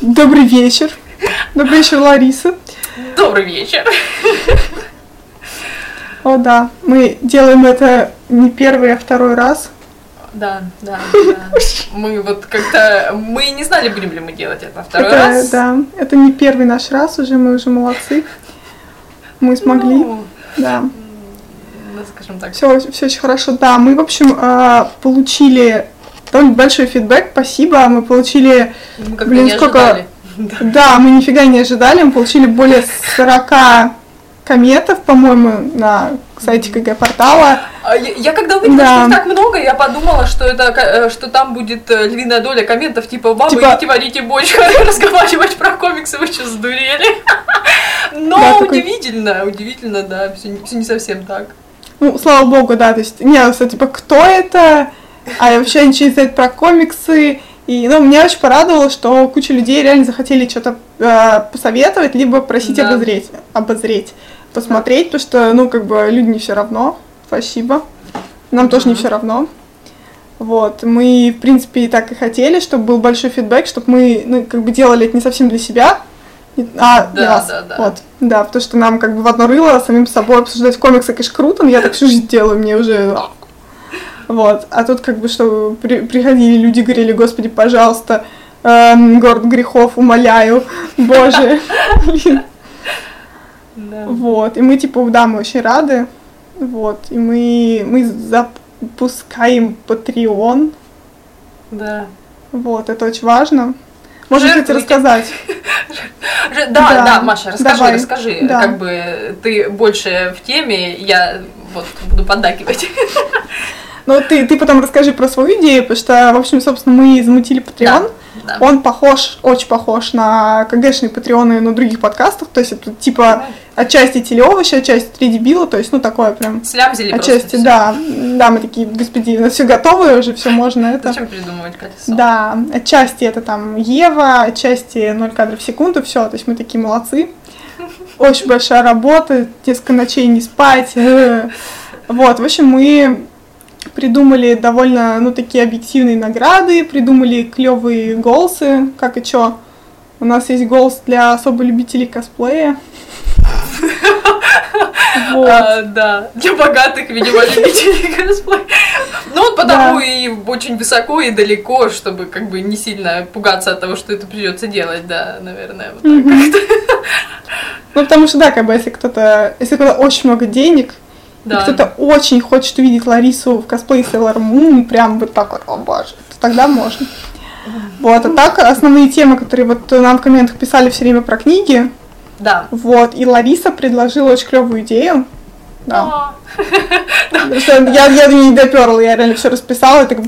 Добрый вечер. Добрый вечер, Лариса. Добрый вечер. О, да, мы делаем это не первый, а второй раз. Да, да, да. Мы вот как-то... Мы не знали, будем ли мы делать это второй это, раз. Да, это не первый наш раз уже, мы уже молодцы. Мы смогли, Ну, да. ну, скажем так. Все, все очень хорошо. Да, мы, в общем, а, получили довольно большой фидбэк, спасибо. Мы получили, Мы как-то Блин, не сколько- ожидали. Да. мы нифига не ожидали, мы получили более 40 комментов, по-моему, на сайте КГ портала. А Я, я когда увидела, Да. что их так много, я подумала, что это э, что там будет э, львиная доля комментов типа «Бабы, Типа- идите варите борщ, разговаривать про комиксы, вы что, сдурели?» Но Да, такой- удивительно, удивительно, да, все не совсем так. Ну, слава богу, да, то есть, не, кстати, типа, кто это? А я вообще ничего не знает про комиксы. И, ну, меня очень порадовало, что куча людей реально захотели что-то э, посоветовать, либо просить Да. обозреть, обозреть, посмотреть, потому что, ну, как бы, люди не все равно. Спасибо. Нам тоже не все равно. Вот, мы, в принципе, и так и хотели, чтобы был большой фидбэк, чтобы мы, ну, как бы делали это не совсем для себя, а для Да, вас. да, да. Вот, да, потому что нам как бы в одно рыло самим собой обсуждать комиксы, конечно, круто, но я так всю жизнь делаю, мне уже... Вот, а тут как бы, что при- приходили люди, говорили, господи, пожалуйста, эм, город грехов, умоляю, боже. Вот, и мы, типа, да, мы очень рады, вот, и мы, мы запускаем Patreon, Да. вот, это очень важно. Можно, кстати, Жертвуйте. рассказать. Да, Да, да, Маша, расскажи, давай. расскажи. Да. Как бы ты больше в теме, я вот буду поддакивать. Ну, ты, ты потом расскажи про свою идею, потому что, в общем, собственно, мы замутили Patreon. Да. Он похож, очень похож на КГшные патреоны на других подкастах, то есть это типа отчасти телеовощи, отчасти три дебила, то есть, ну, такое прям Слямзили отчасти, да, да, мы такие, господи, у нас все готово, уже все можно это. Зачем придумывать колесо? Да, отчасти это там Ева, отчасти 0 кадров в секунду, все, то есть мы такие молодцы. Очень большая работа, несколько ночей не спать. Вот, в общем, мы придумали довольно, ну, такие объективные награды, придумали клевые голсы, как и чё. У нас есть голос для особо любителей косплея. Вот. А, да, для богатых, видимо, любителей косплея. Ну, вот потому Да. и очень высоко и далеко, чтобы как бы не сильно пугаться от того, что это придется делать, да, наверное, вот так Мгм. как-то. Ну, потому что, да, как бы, если кто-то, если кто-то очень много денег, Да. кто-то очень хочет увидеть Ларису в косплее Sailor Moon, прям вот так вот, о боже, то тогда можно. Вот, а так основные темы, которые вот нам в комментах писали все время про книги, Да. вот, и Лариса предложила очень клевую идею. Да. Потому что я, я не доперла, я реально все расписала, и так,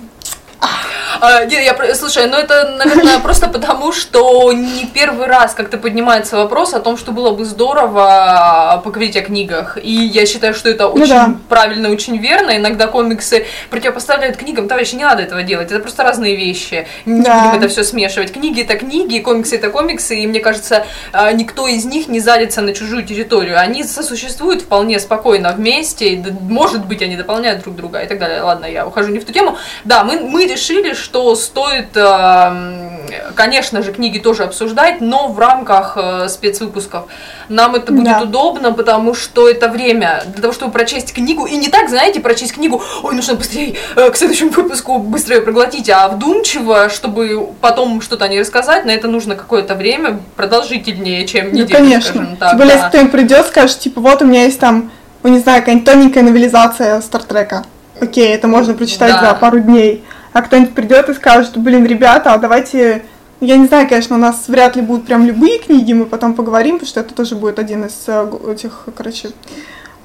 я, про- слушай, ну это, наверное, просто потому, что не первый раз как-то поднимается вопрос о том, что было бы здорово поговорить о книгах. И я считаю, что это очень Ну да. правильно, очень верно. Иногда комиксы противопоставляют книгам. Товарищи, не надо этого делать. Это просто разные вещи. Не Да. будем это все смешивать. Книги это книги, комиксы это комиксы. И мне кажется, а, никто из них не зарится на чужую территорию. Они сосуществуют вполне спокойно вместе. Может быть, они дополняют друг друга и так далее. Ладно, я ухожу не в ту тему. Да, мы, мы решили, что стоит, эм, конечно же, книги тоже обсуждать, но в рамках э, спецвыпусков. Нам это будет Да. удобно, потому что это время для того, чтобы прочесть книгу. И не так, знаете, прочесть книгу, ой, нужно быстрее э, к следующему выпуску быстрее проглотить, а вдумчиво, чтобы потом что-то о ней рассказать, на это нужно какое-то время продолжительнее, чем ну, неделю, конечно. скажем так. Тем более, да. если кто-нибудь придет, скажет, типа, вот у меня есть там, ну, не знаю, какая-нибудь тоненькая новелизация Стартрека. Окей, это можно прочитать Да. за пару дней. А кто-нибудь придет и скажет, блин, ребята, а давайте... Я не знаю, конечно, у нас вряд ли будут прям любые книги, мы потом поговорим, потому что это тоже будет один из э, этих, короче,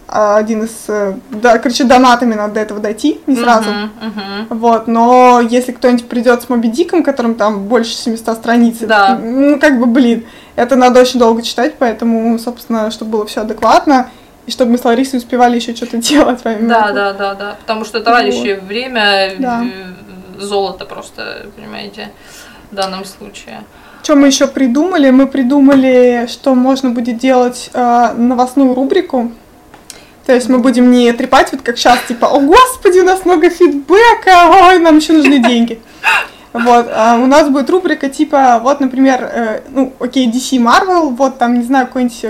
а, один из... э, Да, короче, донатами надо до этого дойти, не сразу. Мгм, мгм. Вот, но если кто-нибудь придет с Моби Диком, которым там больше 700 страниц, Да. ну, как бы, блин, это надо очень долго читать, поэтому, собственно, чтобы было все адекватно, и чтобы мы с Ларисой успевали еще что-то делать. помимо Да, этого. да, да, да. Потому что товарищи, время Да. Золото просто, понимаете, в данном случае. Что мы еще придумали? Мы придумали, что можно будет делать э, новостную рубрику. То есть мы будем не трепать, вот как сейчас, типа, о господи, у нас много фидбэка, ой, нам еще нужны деньги. Вот, а у нас будет рубрика типа, вот, например, э, ну, окей, DC Marvel, вот там, не знаю, какой-нибудь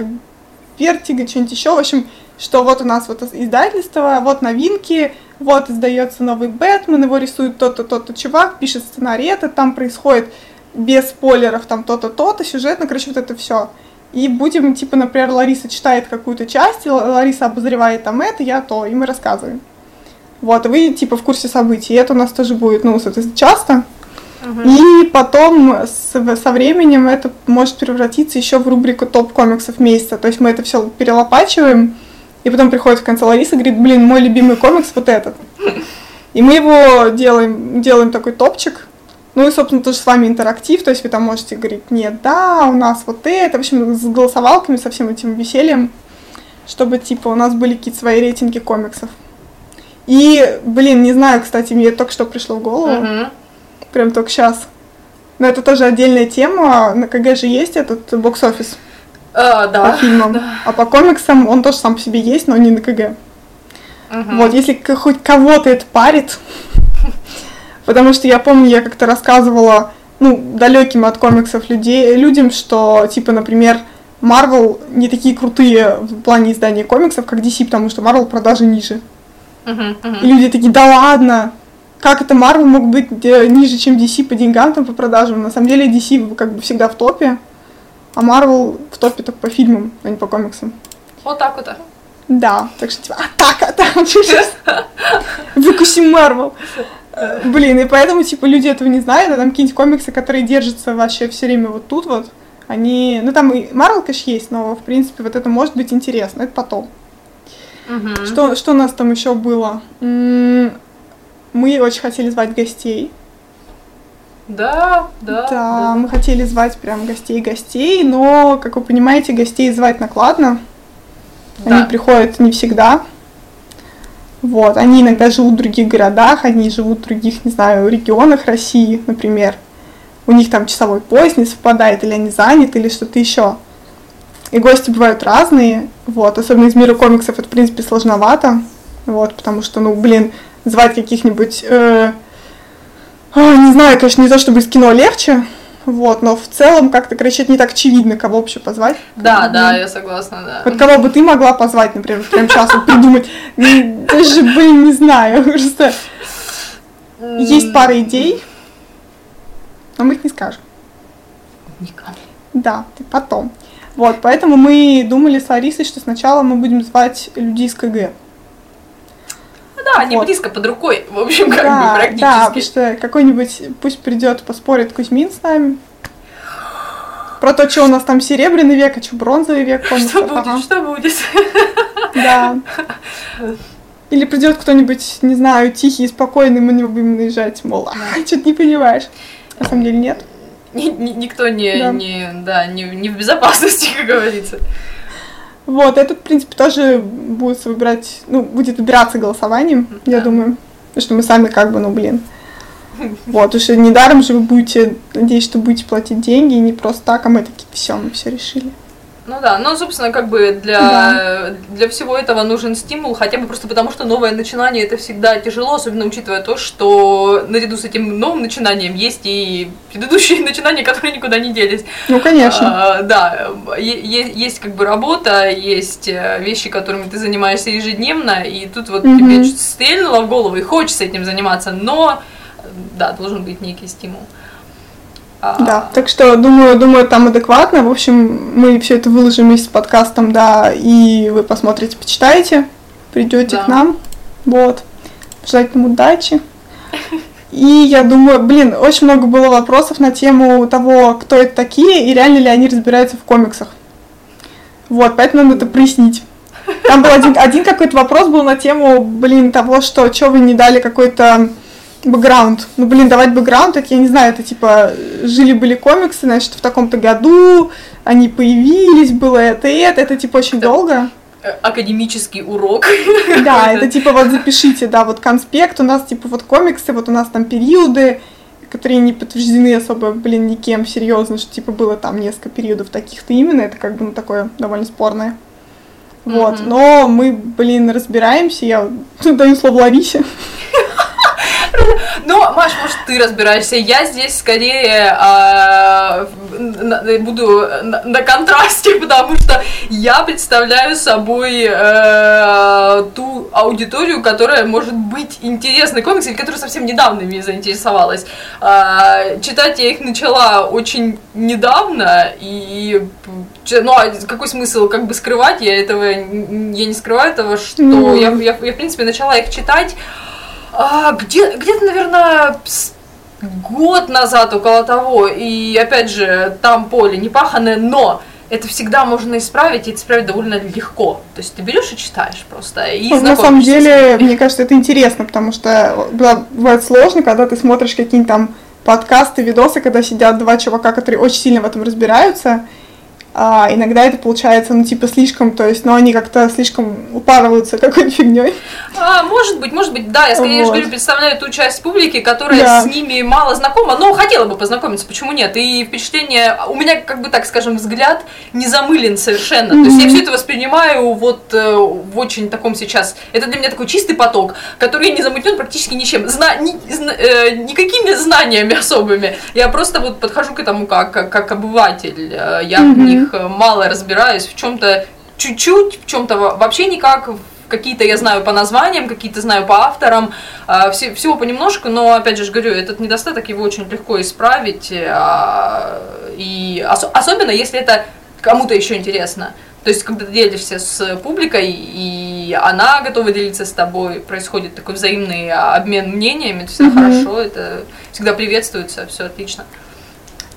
Vertigo, что-нибудь еще, в общем, что вот у нас вот издательство, вот новинки, вот издается новый Бэтмен, его рисует тот-то, тот-то чувак, пишет сценарий, это там происходит без спойлеров, там то-то, то-то, сюжетно, короче, вот это все. И будем, типа, например, Лариса читает какую-то часть, Лариса обозревает там это, я то, и мы рассказываем. Вот, и вы, типа, в курсе событий. И это у нас тоже будет, ну, соответственно, часто. И потом с, со временем это может превратиться еще в рубрику топ комиксов месяца. То есть мы это все перелопачиваем, и потом приходит в конце Лариса и говорит, блин, мой любимый комикс вот этот. И мы его делаем, делаем такой топчик. Ну и, собственно, тоже с вами интерактив, то есть вы там можете говорить, нет, да, у нас вот это, в общем, с голосовалками, со всем этим весельем, чтобы, типа, у нас были какие-то свои рейтинги комиксов. И, блин, не знаю, кстати, мне только что пришло в голову, uh-huh. прям только сейчас. Но это тоже отдельная тема, на КГ же есть этот бокс-офис. А, да. По фильмам. Да. А по комиксам он тоже сам по себе есть, но не на КГ. Угу. Вот, если хоть кого-то это парит, потому что я помню, я как-то рассказывала, ну, далеким от комиксов людей, людям, что, типа, например, Marvel не такие крутые в плане издания комиксов, как DC, потому что Marvel продажи ниже. Uh-huh, uh-huh. И люди такие, да ладно, как это Marvel мог быть э, ниже, чем DC по деньгам, там, по продажам? На самом деле DC как бы всегда в топе. А Марвел в топе только по фильмам, а не по комиксам. Вот так вот. Да, так что типа, атака, там сейчас выкусим Марвел. Блин, и поэтому, типа, люди этого не знают, а там какие-нибудь комиксы, которые держатся вообще все время вот тут вот, они, ну там и Марвел, конечно, есть, но, в принципе, вот это может быть интересно, это потом. Угу. Что, что у нас там еще было? Мы очень хотели звать гостей. Да, да, да. Да, мы хотели звать прям гостей-гостей, но, как вы понимаете, гостей звать накладно. Да. Они приходят не всегда. Вот, они иногда живут в других городах, они живут в других, не знаю, регионах России, например. У них там часовой пояс не совпадает, или они заняты, или что-то еще. И гости бывают разные, вот, особенно из мира комиксов это, в принципе, сложновато, вот, потому что, ну, блин, звать каких-нибудь э, а, не знаю, конечно, не то чтобы из кино легче, вот, но в целом как-то, короче, это не так очевидно, кого вообще позвать. Да, да, я согласна, да. Вот кого бы ты могла позвать, например, прямо сейчас вот придумать, даже, блин, не знаю, просто есть пара идей, но мы их не скажем. Никому. Да, ты потом. Вот, поэтому мы думали с Арисой, что сначала мы будем звать людей из КГ да, они вот. близко под рукой, в общем, как да, бы практически. Да, потому что какой-нибудь, пусть придет, поспорит Кузьмин с нами. Про то, что у нас там серебряный век, а что бронзовый век. Помнится. Что будет, ага. что будет. Да. Или придет кто-нибудь, не знаю, тихий спокойный, мы не будем наезжать, мол, а, что-то не понимаешь. На самом деле нет. Никто не, да. не, да, не, не в безопасности, как говорится. Вот, этот, в принципе, тоже будет выбирать, ну, будет выбираться голосованием, да. я думаю. Потому что мы сами как бы, ну, блин. Вот, уж недаром же вы будете, надеюсь, что будете платить деньги, и не просто так, а мы такие, все, мы все решили. Ну да, ну, собственно, как бы для, да. для всего этого нужен стимул, хотя бы просто потому, что новое начинание это всегда тяжело, особенно учитывая то, что наряду с этим новым начинанием есть и предыдущие начинания, которые никуда не делись. Ну, конечно. А, да, есть, как бы работа, есть э, вещи, которыми ты занимаешься ежедневно, и тут вот угу. тебе что-то стрельнуло в голову, и хочется этим заниматься, но, да, должен быть некий стимул. А, да, так что думаю, думаю, там адекватно. В общем, мы все это выложим вместе с подкастом, да, и вы посмотрите, почитаете, придете да. к нам. Вот. Желать нам удачи. И я думаю, блин, очень много было вопросов на тему того, кто это такие и реально ли они разбираются в комиксах. Вот, поэтому надо это прояснить. Там был один, один какой-то вопрос был на тему, блин, того, что что вы не дали какой-то бэкграунд. Ну, блин, давать бэкграунд, так я не знаю, это типа жили-были комиксы, значит, в таком-то году они появились, было это и это, это типа очень это долго. Академический урок. Да, это типа вот запишите, да, вот конспект, у нас типа вот комиксы, вот у нас там периоды, которые не подтверждены особо, блин, никем серьезно, что типа было там несколько периодов таких-то именно, это как бы ну такое довольно спорное. Вот, mm-hmm. но мы, блин, разбираемся, я даю слово Ларисе. Ну, Маш, может, ты разбираешься. Я здесь скорее а, буду на, контрасте, потому что я представляю собой э, ту аудиторию, которая может быть интересной комикс, или которая совсем недавно ими заинтересовалась. А, читать я их начала очень недавно, и ну, а какой смысл как бы скрывать? Я этого, я не скрываю этого, что mm. я, я, я, в принципе, начала их читать а, где, где-то, наверное, год назад, около того, и опять же, там поле не паханное, но это всегда можно исправить, и исправить довольно легко. То есть ты берешь и читаешь просто. И ну, на самом деле, мне кажется, это интересно, потому что бывает сложно, когда ты смотришь какие-нибудь там подкасты, видосы, когда сидят два чувака, которые очень сильно в этом разбираются, а, иногда это получается, ну, типа, слишком, то есть, ну, они как-то слишком упарываются какой-то фигней. А, может быть, может быть, да, я скорее вот. говорю, представляю ту часть публики, которая да. с ними мало знакома, но хотела бы познакомиться, почему нет? И впечатление, у меня, как бы так скажем, взгляд не замылен совершенно. Mm-hmm. То есть я все это воспринимаю вот э, в очень таком сейчас, это для меня такой чистый поток, который не замутнен практически ничем, зна, ни, зна, э, никакими знаниями особыми. Я просто вот подхожу к этому как, как, как обыватель. Э, я mm-hmm. в них э, мало разбираюсь, в чем-то чуть-чуть, в чем-то вообще никак, какие-то я знаю по названиям, какие-то знаю по авторам, а, все, всего понемножку, но, опять же, говорю, этот недостаток его очень легко исправить, а, и ос- особенно если это кому-то еще интересно. То есть, когда ты делишься с публикой, и она готова делиться с тобой, происходит такой взаимный обмен мнениями, это всегда mm-hmm. хорошо, это всегда приветствуется, все отлично.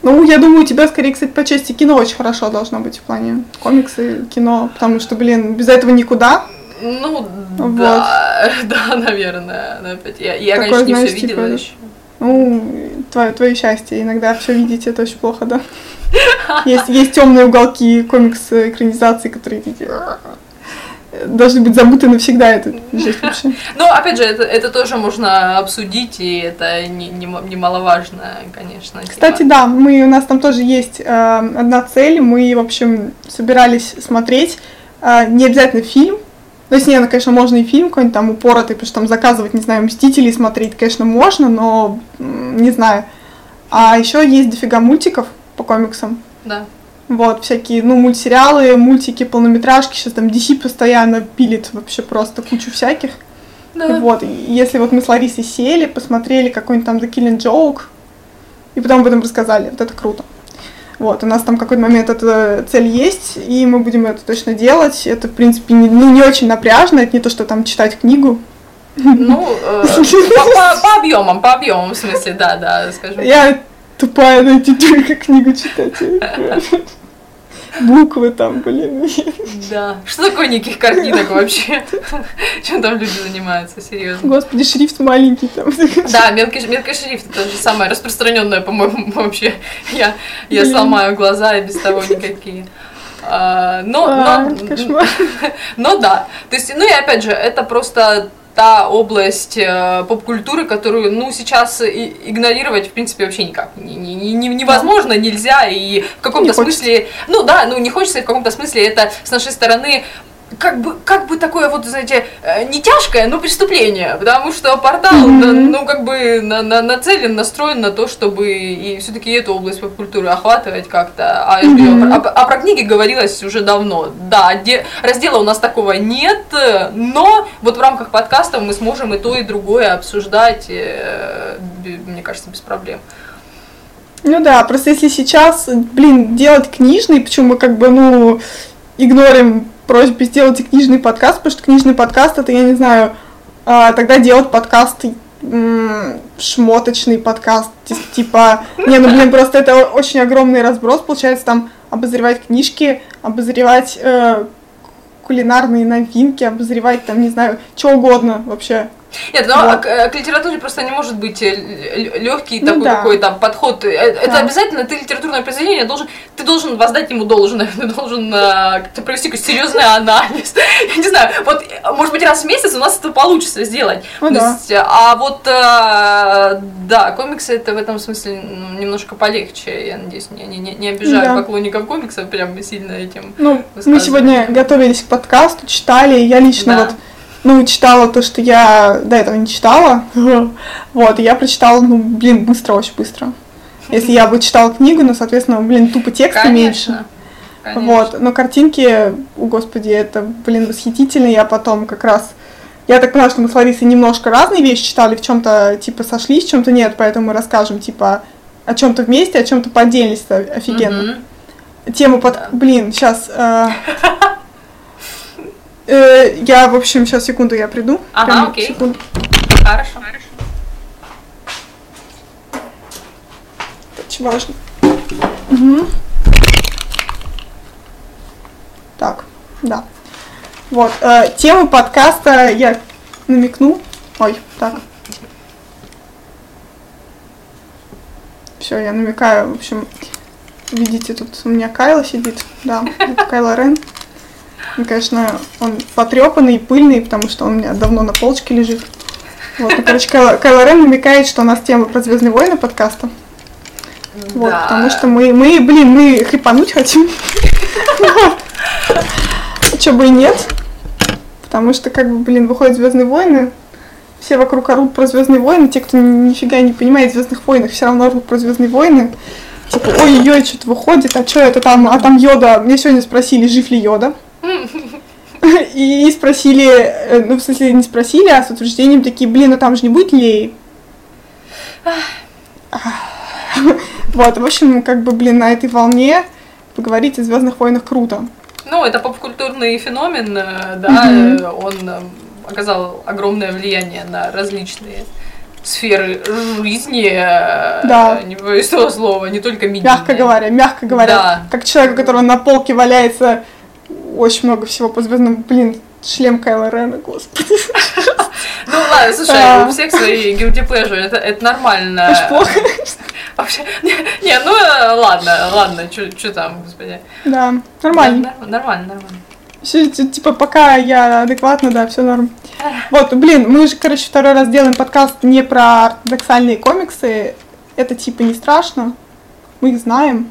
Ну, я думаю, у тебя, скорее, кстати, по части кино очень хорошо должно быть в плане комиксы, кино, потому что, блин, без этого никуда. Ну, вот. да, да, наверное. Но опять, я, я Такое, конечно, не знаешь, все видела типа, еще. Ну, твое, твое счастье. Иногда все видеть это очень плохо, да. Есть, есть темные уголки комикс экранизации, которые видите должны быть забыты навсегда, это жесть вообще. Ну, опять же, это, это тоже можно обсудить, и это не, не, немаловажно, конечно. Кстати, тема. да, мы, у нас там тоже есть э, одна цель, мы, в общем, собирались смотреть э, не обязательно фильм, то есть, нет, ну, конечно, можно и фильм какой-нибудь там упоротый, потому что там заказывать, не знаю, Мстителей смотреть, конечно, можно, но не знаю. А еще есть дофига мультиков по комиксам. Да. Вот, всякие, ну, мультсериалы, мультики, полнометражки. Сейчас там DC постоянно пилит вообще просто кучу всяких. Да. Вот, если вот мы с Ларисой сели, посмотрели какой-нибудь там The Killing Joke, и потом об этом рассказали, вот это круто. Вот, у нас там какой-то момент эта цель есть, и мы будем это точно делать. Это, в принципе, не, ну, не очень напряжно, это не то, что там читать книгу. Ну, э, по объемам, по объемам, в смысле, да, да, скажем. Я тупая найти только книгу читать. Буквы там, блин. Да. Что такое никаких картинок вообще? Чем там люди занимаются, серьезно? Господи, шрифт маленький там. Да, мелкий, мелкий шрифт, это же самое распространенное, по-моему, вообще. Я, я сломаю глаза и без того никакие. А, но, а, но, кошмар. но да. То есть, ну и опять же, это просто та область э, поп-культуры, которую, ну, сейчас игнорировать, в принципе, вообще никак не, не, не, невозможно, нельзя, и в каком-то смысле, ну да, ну не хочется, и в каком-то смысле это с нашей стороны как бы, как бы такое вот, знаете, э, не тяжкое, но преступление, потому что портал, mm-hmm. ну, как бы на, на, нацелен, настроен на то, чтобы и все-таки эту область поп-культуры охватывать как-то. А, mm-hmm. а, а про книги говорилось уже давно. Да, де, раздела у нас такого нет, но вот в рамках подкаста мы сможем и то, и другое обсуждать, э, мне кажется, без проблем. Ну да, просто если сейчас, блин, делать книжный, почему мы как бы, ну, игнорим просьбе сделайте книжный подкаст, потому что книжный подкаст это, я не знаю, а, тогда делать подкаст шмоточный подкаст, типа, не, ну блин, просто это очень огромный разброс, получается, там обозревать книжки, обозревать э, кулинарные новинки, обозревать там, не знаю, что угодно вообще. Нет, но вот. к, к литературе просто не может быть э, легкий ну, такой да. какой-то подход. Э, это да. обязательно ты литературное произведение должен, ты должен воздать ему должное, ты должен э, как-то провести какой-то серьезный анализ. Я не знаю, вот может быть раз в месяц у нас это получится сделать. Ну, да. есть, а вот э, да, комиксы это в этом смысле немножко полегче. Я надеюсь, не, не, не обижаю да. поклонников комиксов прям сильно этим. Ну, мы сегодня готовились к подкасту, читали, я лично да. вот ну, читала то, что я до этого не читала. Вот, и я прочитала, ну, блин, быстро, очень быстро. Если я бы читала книгу, ну, соответственно, блин, тупо текста меньше. Конечно. Вот, но картинки, о, господи, это, блин, восхитительно. Я потом как раз, я так поняла, что мы с Ларисой немножко разные вещи читали, в чем-то типа сошлись, в чем-то нет, поэтому мы расскажем типа о чем-то вместе, о чем-то по отдельности, офигенно. Мгм. Тему под, Да. блин, сейчас. Я, в общем, сейчас секунду, я приду. Ага, Прям окей. секунду. Хорошо. Очень важно. Мгм. Так, да. Вот, э, тему подкаста я намекну. Ой, так. Все, я намекаю, в общем, видите, тут у меня Кайла сидит, да, это Кайло Рен. И, конечно, он потрепанный, пыльный, потому что он у меня давно на полочке лежит. Вот, ну, короче, Кайло, Кайло Рен намекает, что у нас тема про Звездные войны подкаста. Вот, Да. потому что мы, мы, блин, мы хрипануть хотим. Че бы и нет. Потому что, как бы, блин, выходят Звездные войны, все вокруг орут про Звездные войны, те, кто нифига не понимает Звездных войнах, все равно орут про Звездные войны. Типа, ой-ой, что-то выходит, а что это там, а там Йода, мне сегодня спросили, жив ли Йода. И спросили, э, ну, в смысле, не спросили, а с утверждением такие, блин, а там же не будет Леи. Вот, в общем, как бы, блин, на этой волне поговорить о Звездных войнах круто. Ну, это попкультурный феномен, э, да, э, он оказал огромное влияние на различные сферы жизни, Да. не боюсь этого слова, не только медийные. Мягко говоря, мягко говоря. Да. Как человек, у которого на полке валяется очень много всего по звездным, блин, шлем Кайла Рена, господи. Ну ладно, слушай, А. у всех свои pleasure, это, это нормально. Аж плохо. Вообще, не, не, ну э, ладно, ладно, что там, господи. Да, нормально. Да, нормально, нормально. Всё, т- типа, пока я адекватно, да, все норм. Вот, блин, мы же, короче, второй раз делаем подкаст не про ортодоксальные комиксы. Это, типа, не страшно. Мы их знаем.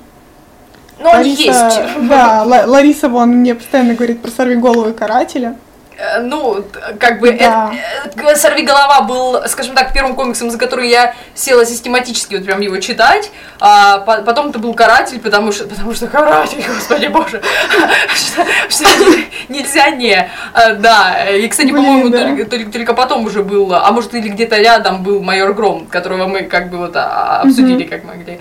Ну, он есть. Да, Ла- Лариса, вон, мне постоянно говорит про сорви голову и карателя. Э, Ну, как бы Да. Сорви голова был, скажем так, первым комиксом, за который я села систематически вот прям его читать. А по- потом это был каратель, потому что, потому что каратель, господи боже, что, нельзя не. А, Да, и, кстати, по-моему, только потом уже был, а может или где-то рядом был майор Гром, которого мы как бы вот а, обсудили как могли.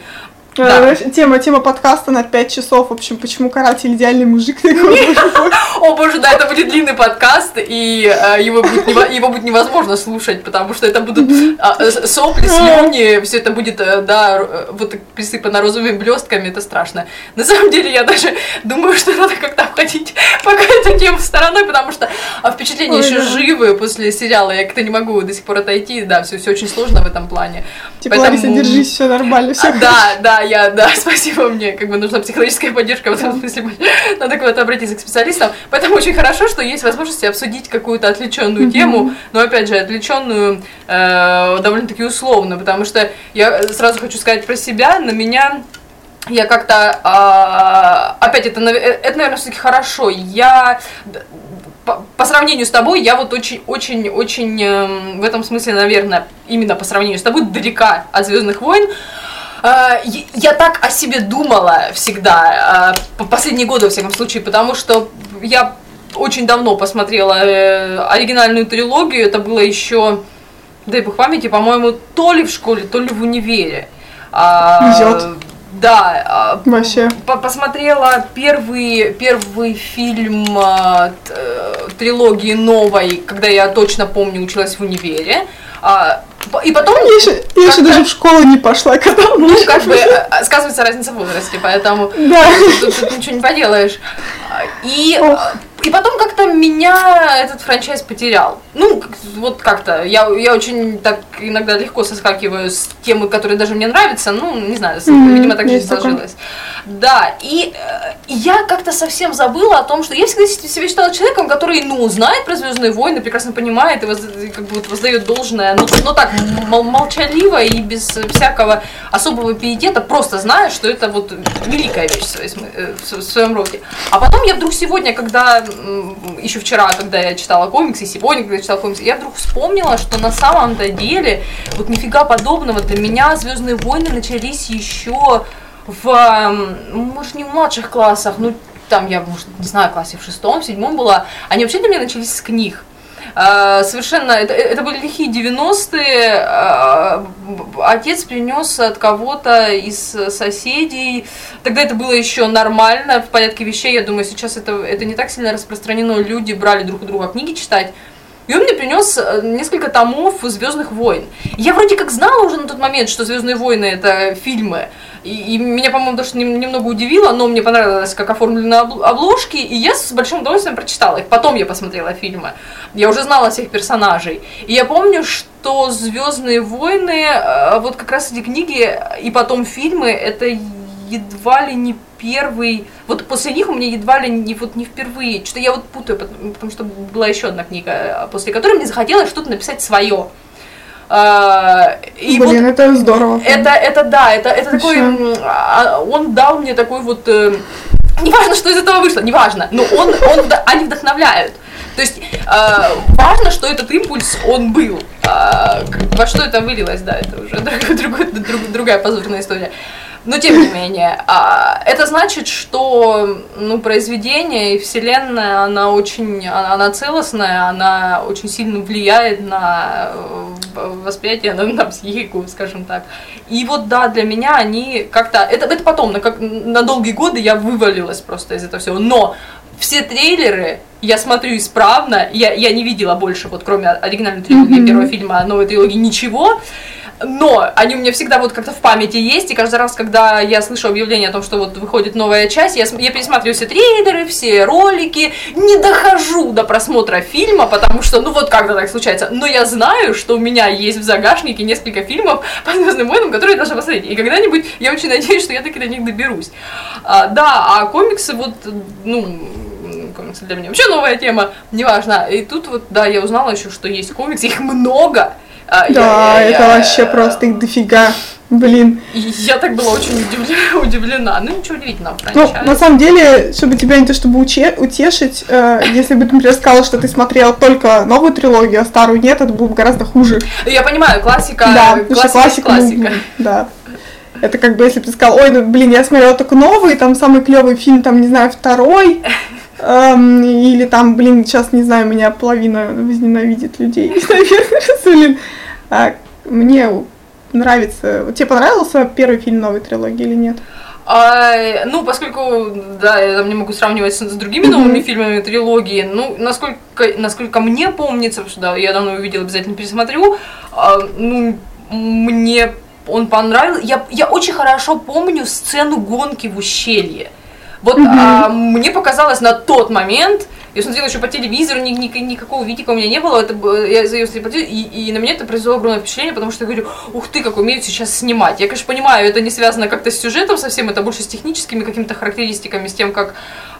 Э, Да. знаешь, Тема, тема подкаста на 5 часов. В общем, почему каратель идеальный мужик такой. О боже, да, это будет длинный подкаст, и э, его, будет невозможно слушать, потому что это будут а, э, сопли, слюни, все это будет, э, да, э, вот присыпано розовыми блестками, это страшно. На самом деле, я даже думаю, что надо как-то обходить пока эту тему стороной, потому что а, впечатления еще живы после сериала, я как-то не могу до сих пор отойти, да, все, очень сложно в этом плане. Типа, Лариса, держись, все нормально, все. А, да, да, я, да, спасибо мне, как бы нужна психологическая поддержка в этом смысле, надо куда-то обратиться к специалистам, поэтому очень хорошо, что есть возможность обсудить какую-то отвлеченную тему, но опять же отвлеченную э, довольно-таки условно, потому что я сразу хочу сказать про себя, на меня я как-то, а, опять это, э, это наверное, все-таки хорошо. Я по, по сравнению с тобой, я вот очень, очень, очень эм, в этом смысле, наверное, именно по сравнению с тобой далека от Звездных войн. А, я- так о себе думала всегда, а, по последние годы, во всяком случае, потому что я очень давно посмотрела э, оригинальную трилогию, это было еще, дай бог памяти, по-моему, то ли в школе, то ли в универе. Везет. Да, а, Вообще. по- посмотрела первый, первый фильм э, трилогии новой, когда я точно помню, училась в универе. А, и потом, Я еще, я еще даже в школу не пошла, когда ну, как бы, э, сказывается разница в возрасте, поэтому Да. тут, тут ничего не поделаешь. А, И, Ох. И потом как-то меня этот франчайз потерял. Ну, вот как-то. Я, я очень так иногда легко соскакиваю с темы, которые даже мне нравятся. Ну, не знаю, Мгм, видимо, так жизнь сложилась. Да, и э, я как-то совсем забыла о том, что я всегда себя считала человеком, который, ну, знает про Звездные войны, прекрасно понимает и, воз- как бы вот воздает должное, но, но так мол- молчаливо и без всякого особого пиетета, просто зная, что это вот великая вещь в, своей э, в своем роде. А потом я вдруг сегодня, когда, еще вчера, когда я читала комиксы, и сегодня, когда я читала комиксы, я вдруг вспомнила, что на самом-то деле вот нифига подобного для меня Звездные войны начались еще в, может, не в младших классах, ну, там я, может, не знаю, классе в шестом, в седьмом была, они вообще для меня начались с книг. А, совершенно, это, это были лихие 90-е, а, отец принес от кого-то из соседей, тогда это было еще нормально, в порядке вещей, я думаю, сейчас это, это не так сильно распространено, люди брали друг у друга книги читать, и он мне принес э, несколько томов Звездных войн. Я вроде как знала уже на тот момент, что Звездные войны это фильмы. И, и меня, по-моему, даже немного удивило, но мне понравилось, как оформлены обложки, и я с большим удовольствием прочитала их. Потом я посмотрела фильмы. Я уже знала всех персонажей. И я помню, что Звездные войны, э, вот как раз эти книги и потом фильмы, это едва ли не первый, вот после них у меня едва ли не вот не впервые, что я вот путаю, потому что была еще одна книга, после которой мне захотелось что-то написать свое. А, и Блин, вот это здорово. Это, это да, это, это такой, а, он дал мне такой вот, э, неважно, что из этого вышло, неважно, но он, он, они вдохновляют. То есть э, важно, что этот импульс, он был. Э, во что это вылилось, да, это уже друг, друг, друг, другая позорная история. Но тем не менее, а, это значит, что ну, произведение и вселенная, она очень, она целостная, она очень сильно влияет на э, восприятие, на, на психику, скажем так. И вот да, для меня они как-то, это, это потом, на, как, на долгие годы я вывалилась просто из этого всего. Но все трейлеры я смотрю исправно, я, я не видела больше, вот кроме оригинальной трилогии, mm-hmm. первого фильма, новой трилогии, ничего но они у меня всегда вот как-то в памяти есть, и каждый раз, когда я слышу объявление о том, что вот выходит новая часть, я, я пересматриваю все трейлеры, все ролики, не дохожу до просмотра фильма, потому что, ну вот как-то так случается, но я знаю, что у меня есть в загашнике несколько фильмов по Звездным войнам, которые я должна посмотреть, и когда-нибудь я очень надеюсь, что я таки до них доберусь. А, да, а комиксы вот, ну, комиксы для меня вообще новая тема, неважно. И тут вот, да, я узнала еще, что есть комиксы, их много, а, да, я, я, это я, вообще просто их дофига. Блин. Я так была очень удивлена. удивлена. Ну, ничего удивительного. Ну, на самом деле, чтобы тебя не то чтобы уче- утешить, э, если бы ты, например, сказала, что ты смотрела только новую трилогию, а старую нет, это было бы гораздо хуже. Я понимаю, классика. Да, классика, классика. классика. Ну, да. Это как бы, если бы ты сказал, ой, ну, блин, я смотрела только новый, там самый клевый фильм, там, не знаю, второй, эм, или там, блин, сейчас, не знаю, меня половина возненавидит людей, наверное, а мне нравится. Тебе понравился первый фильм новой трилогии или нет? А, ну, поскольку, да, я там не могу сравнивать с, с другими новыми mm-hmm. фильмами трилогии, ну, насколько, насколько мне помнится, потому что, да, я давно увидела, обязательно пересмотрю, а, ну, мне он понравился. Я, я очень хорошо помню сцену гонки в ущелье. Вот mm-hmm. а, мне показалось на тот момент, я смотрела еще по телевизору, ни, ни, никакого видика у меня не было. Это, я ее смотрела, и, и на меня это произвело огромное впечатление, потому что я говорю, ух ты, как умеют сейчас снимать. Я, конечно, понимаю, это не связано как-то с сюжетом совсем, это больше с техническими какими-то характеристиками, с тем, как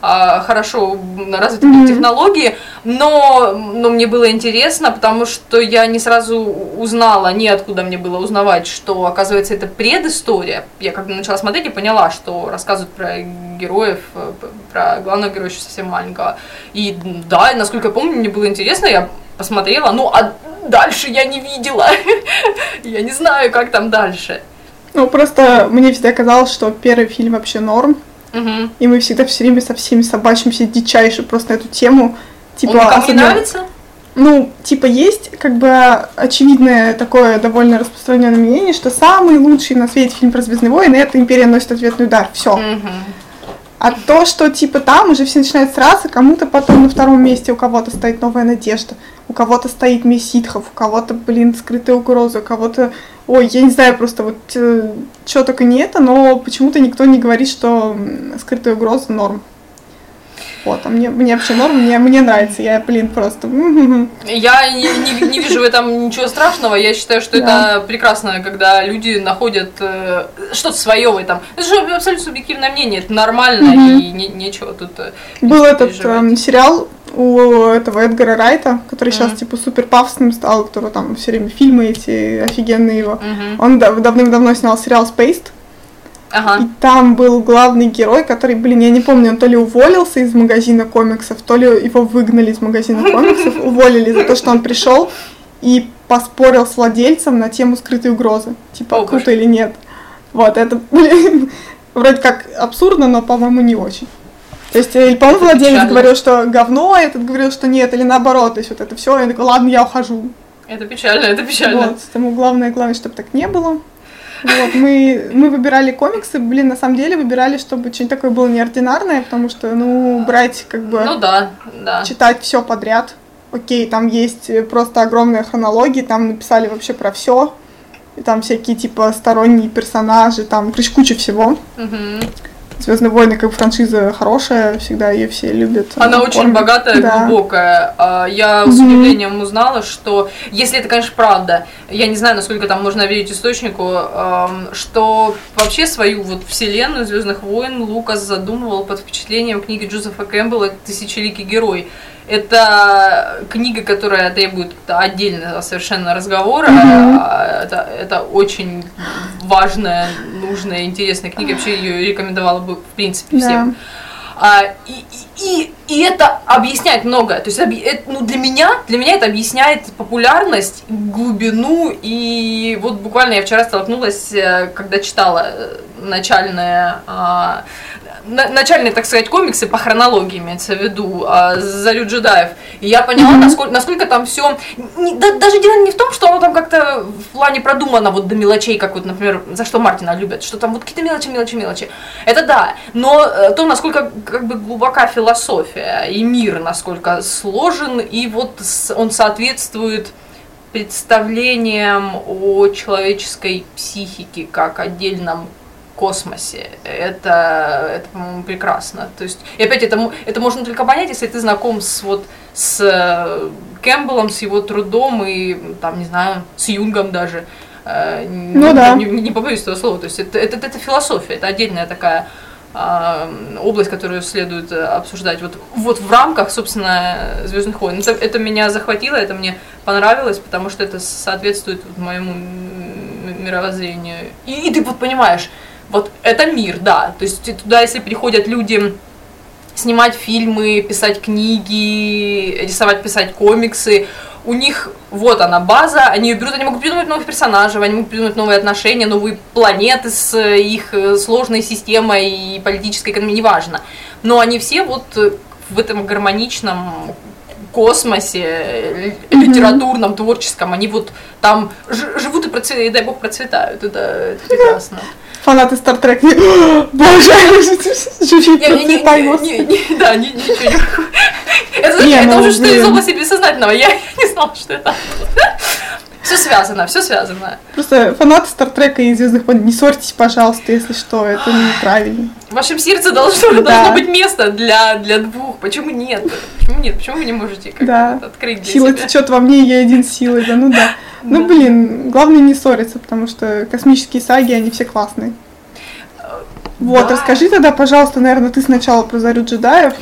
а, хорошо развиты mm-hmm. технологии, но, но мне было интересно, потому что я не сразу узнала, неоткуда мне было узнавать, что, оказывается, это предыстория. Я когда начала смотреть, я поняла, что рассказывают про героев, э, про главного героя еще совсем маленького. И да, насколько я помню, мне было интересно, я посмотрела, ну а дальше я не видела. я не знаю, как там дальше. Ну, просто мне всегда казалось, что первый фильм вообще норм, Угу. И мы всегда все время со всеми собачимся дичайше просто на эту тему. Типа, Он никому особенно... не нравится? Ну, типа, есть как бы очевидное такое довольно распространенное мнение, что самый лучший на свете фильм про Звездные войны это Империя носит ответный удар. Все. Угу. А то, что типа там уже все начинают сраться, кому-то потом на втором месте у кого-то стоит новая надежда, у кого-то стоит месситхов, у кого-то, блин, скрытая угроза, у кого-то Ой, я не знаю, просто вот э, что только не это, но почему-то никто не говорит, что скрытая угроза норм. Вот, а мне, мне вообще норм, мне, мне нравится, я, блин, просто... Я не, не, не вижу в этом ничего страшного, я считаю, что да. это прекрасно, когда люди находят э, что-то свое в этом. Это же абсолютно субъективное мнение, это нормально, mm-hmm. и не, нечего тут э, Был этот э, сериал у этого Эдгара Райта, который mm-hmm. сейчас типа супер пафосным стал, у которого там все время фильмы эти офигенные его. Mm-hmm. Он дав- давным-давно снял сериал Spaced, Ага. И там был главный герой, который, блин, я не помню, он то ли уволился из магазина комиксов, то ли его выгнали из магазина комиксов, уволили за то, что он пришел и поспорил с владельцем на тему скрытой угрозы. Типа, О, круто или нет. Вот, это, блин, вроде как абсурдно, но, по-моему, не очень. То есть, или, по-моему, Это владелец печально. говорил, что говно, а этот говорил, что нет, или наоборот, то есть вот это все, я такой, ладно, я ухожу. Это печально, это печально. Вот, тому главное, главное, чтобы так не было. Вот, мы, мы выбирали комиксы, блин, на самом деле выбирали, чтобы что-нибудь такое было неординарное, потому что, ну, брать, как бы, Ну да, да. читать все подряд. Окей, там есть просто огромная хронология, там написали вообще про все. И там всякие, типа, сторонние персонажи, там короче, куча всего. Мгм. Звездные войны, как франшиза хорошая, всегда ее все любят. Она э, очень кормят. богатая, Да. глубокая. А, Я с Мгм. удивлением узнала, что, если это, конечно, правда, я не знаю, насколько там можно верить источнику, что вообще свою вот вселенную Звездных войн Лукас задумывал под впечатлением книги Джозефа Кэмпбелла «Тысячеликий герой». Это книга, которая требует отдельного совершенно разговора. А, Это, это очень важная, нужная, интересная книга. Вообще ее рекомендовала бы, в принципе, всем. Да. А, и, и, и, это объясняет многое. То есть это, ну, для меня, для меня это объясняет популярность, глубину. И вот буквально я вчера столкнулась, э, когда читала э, начальные, а, на- начальные, так сказать, комиксы по хронологии, имеется в виду, а, «Зарю джедаев». И я поняла, Мгм. насколько, насколько там все... даже дело не в том, что оно там как-то в плане продумано вот до мелочей, как вот, например, за что Мартина любят, что там вот какие-то мелочи, мелочи, мелочи. Это да, но э, то, насколько как бы глубока философия и мир, насколько сложен, и вот он соответствует представлениям о человеческой психике как отдельном космосе. Это, это по-моему, прекрасно. То есть, и опять это, это можно только понять, если ты знаком с вот с э, Кэмпбеллом, с его трудом и там, не знаю, с Юнгом даже. Э, Ну не, да. Не, не побоюсь этого слова. То есть это, это, это философия, это отдельная такая а, область, которую следует э, обсуждать. Вот, вот в рамках, собственно, Звездных войн. Это, это меня захватило, это мне понравилось, потому что это соответствует моему мировоззрению. И, и ты вот понимаешь, вот это мир, да. То есть туда, если приходят люди снимать фильмы, писать книги, рисовать, писать комиксы. У них вот она база, они ее берут, они могут придумать новых персонажей, они могут придумать новые отношения, новые планеты с их э, сложной системой и политической экономией, неважно. Но они все вот в этом гармоничном космосе, э, литературном, творческом, они вот там живут и, процветают, и дай бог процветают. Это, это прекрасно. Фанаты Стартрек. Боже, живи, Не, да, не- ничего не Это, ну, уже что из области бессознательного. Я не знала, что это. Все связано, все связано. Просто фанаты Стартрека и Звездных войн, не ссорьтесь, пожалуйста, если что, это неправильно. В вашем сердце должно, Да. должно быть место для, для двух. Почему нет? Почему нет? Почему вы не можете как Да. открыть для Сила себя? течет во мне, я един силой, да, ну да. Ну Да. блин, главное не ссориться, потому что космические саги, они все классные. Вот, Да. расскажи тогда, пожалуйста, наверное, ты сначала про Зарю джедаев.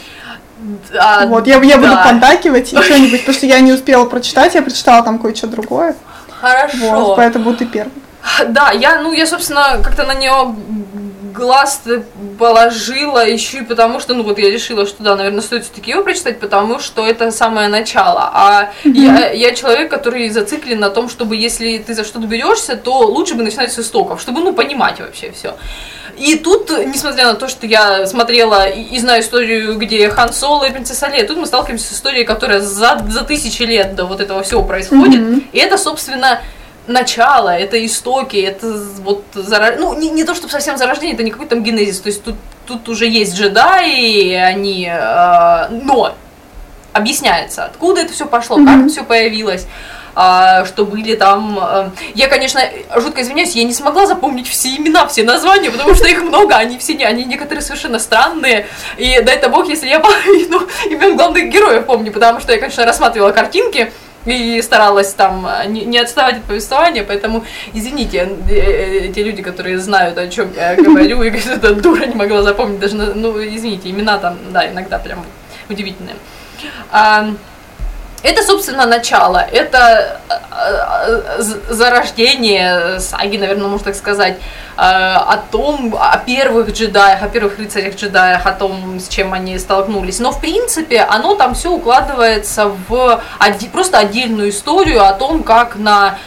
А, вот, я, я буду да. поддакивать и что-нибудь, потому что я не успела прочитать, я прочитала там кое-что другое. Хорошо. Вот, поэтому ты первый. Да, я, ну, я, собственно, как-то на нее глаз положила еще и потому, что, ну, вот я решила, что, да, наверное, стоит все-таки его прочитать, потому что это самое начало. А я, я человек, который зациклен на том, чтобы, если ты за что-то берешься, то лучше бы начинать с истоков, чтобы, ну, понимать вообще все. И тут, несмотря на то, что я смотрела и, и знаю историю, где Хан Соло и принцесса Лея, тут мы сталкиваемся с историей, которая за, за тысячи лет до вот этого всего происходит. Мгм. И это, собственно, начало, это истоки, это вот зара- ну не, не то чтобы совсем зарождение, это не какой-то там генезис, то есть тут, тут уже есть джедаи, они, э, но объясняется, откуда это все пошло, как Мгм. это все появилось. А, что были там. э, Я, конечно, жутко извиняюсь, я не смогла запомнить все имена, все названия, потому что их много, они все не, они некоторые совершенно странные. И дай это бог, если я половину имен главных героев помню, потому что я, конечно, рассматривала картинки и старалась там не, не отставать от повествования, поэтому извините, э, э, те люди, которые знают, о чем я говорю, и эта дура не могла запомнить даже, ну, извините, имена там, да, иногда прям удивительные. А, это, собственно, начало. Это э, зарождение саги, наверное, можно так сказать, о том, о первых джедаях, о первых рыцарях-джедаях, о том, с чем они столкнулись. Но, в принципе, оно там все укладывается в просто отдельную историю о том, как на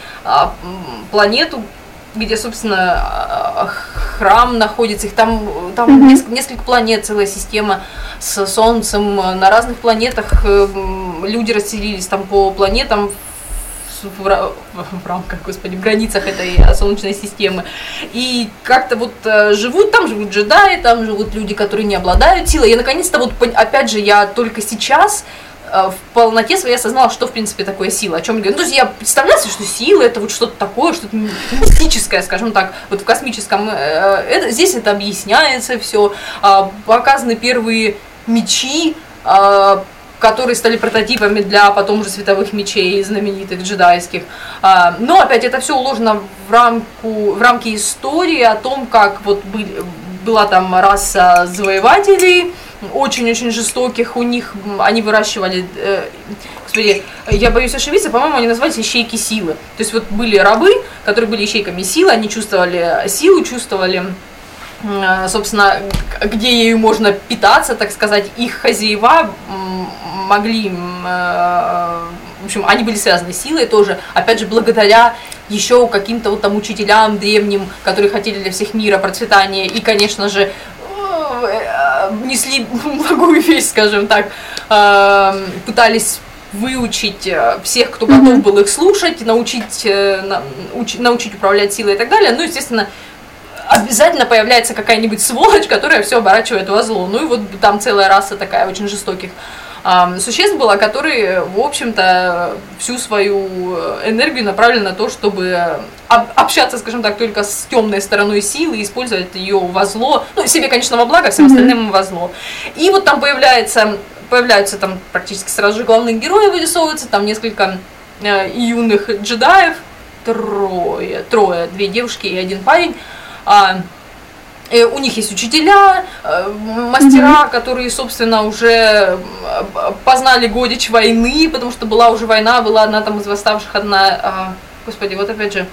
планету где, собственно, храм находится, их там, там mm-hmm. несколько, несколько планет, целая система с Солнцем. На разных планетах э, люди расселились там по планетам в, в, в рамках, господи, в границах этой Солнечной системы. И как-то вот э, живут, там живут джедаи, там живут люди, которые не обладают силой. Я наконец-то вот, опять же, я только сейчас Э, в полноте своей осознала, что в принципе такое сила, о чем я говорю. Ну, то есть я представляю себе, что сила это вот что-то такое, что-то мистическое, скажем так, вот в космическом. Э, это, здесь это объясняется все, а, показаны первые мечи, а, которые стали прототипами для потом уже световых мечей знаменитых джедайских. А, но опять это все уложено в, рамку, в рамки истории о том, как вот были, была там раса завоевателей, очень-очень жестоких, у них, они выращивали, э, господи, я боюсь ошибиться, по-моему, они назывались ищейки силы. То есть вот были рабы, которые были ищейками силы, они чувствовали силу, чувствовали собственно, где ею можно питаться, так сказать, их хозяева могли, э, в общем, они были связаны с силой тоже, опять же, благодаря еще каким-то вот там учителям древним, которые хотели для всех мира процветания, и, конечно же, Э, несли благую весть, скажем так, э, пытались выучить э, всех, кто готов был их слушать, научить, научить управлять силой и так далее. Ну, естественно, обязательно появляется какая-нибудь сволочь, которая все оборачивает во зло. Ну и вот там целая раса такая очень жестоких существ было, которые, в общем-то, всю свою энергию направили на то, чтобы общаться, скажем так, только с темной стороной силы, использовать ее во зло, ну, себе, конечно, во благо, всем остальным во зло. И вот там появляется, появляются там практически сразу же главные герои вырисовываются, там несколько э, юных джедаев, трое, трое, две девушки и один парень, а, и у них есть учителя, э, мастера, mm-hmm. которые, собственно, уже э, познали годич войны, потому что была уже война, была одна там из восставших, одна, а, господи, вот опять же,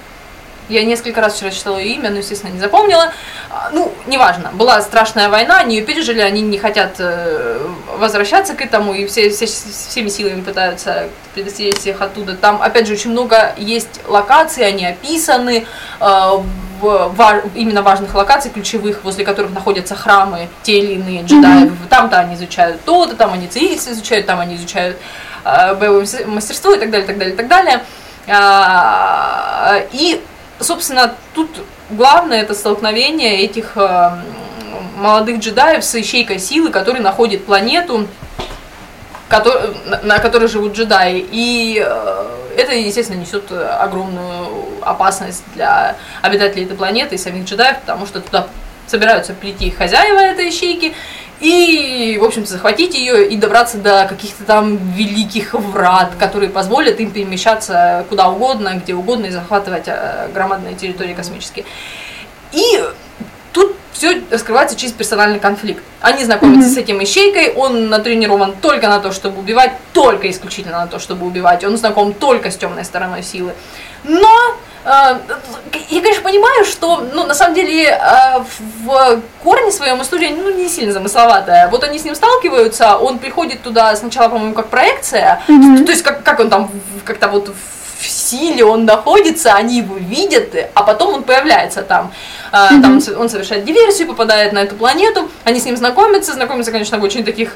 я несколько раз вчера читала ее имя, но, естественно, не запомнила. А, ну, неважно. Была страшная война, они ее пережили, они не хотят э, возвращаться к этому, и все, все, всеми силами пытаются предостеречь всех оттуда. Там, опять же, очень много есть локаций, они описаны, в, именно важных локаций, ключевых, возле которых находятся храмы, те или иные джедаи. Mm-hmm. Там-то они изучают то-то, там они целительство изучают, там они изучают э, боевое мастерство и так далее, так далее, так далее. А, и собственно, тут главное это столкновение этих э, молодых джедаев с ищейкой силы, который находит планету, который, на которой живут джедаи. И э, это, естественно, несет огромную опасность для обитателей этой планеты и самих джедаев, потому что туда собираются прийти хозяева этой ищейки, и, в общем-то, захватить ее и добраться до каких-то там великих врат, которые позволят им перемещаться куда угодно, где угодно и захватывать э, громадные территории космические. И тут все раскрывается через персональный конфликт. Они знакомятся mm-hmm. с этим ищейкой, он натренирован только на то, чтобы убивать, только исключительно на то, чтобы убивать. Он знаком только с темной стороной силы. Но а, я, конечно, понимаю, что, ну, на самом деле, а, в корне своем история, ну, не сильно замысловатая. Вот они с ним сталкиваются, он приходит туда сначала, по-моему, как проекция, mm-hmm. то есть как, как он там как-то вот в силе он находится, они его видят, а потом он появляется там. Mm-hmm. Там он совершает диверсию, попадает на эту планету, они с ним знакомятся, знакомятся, конечно, в очень таких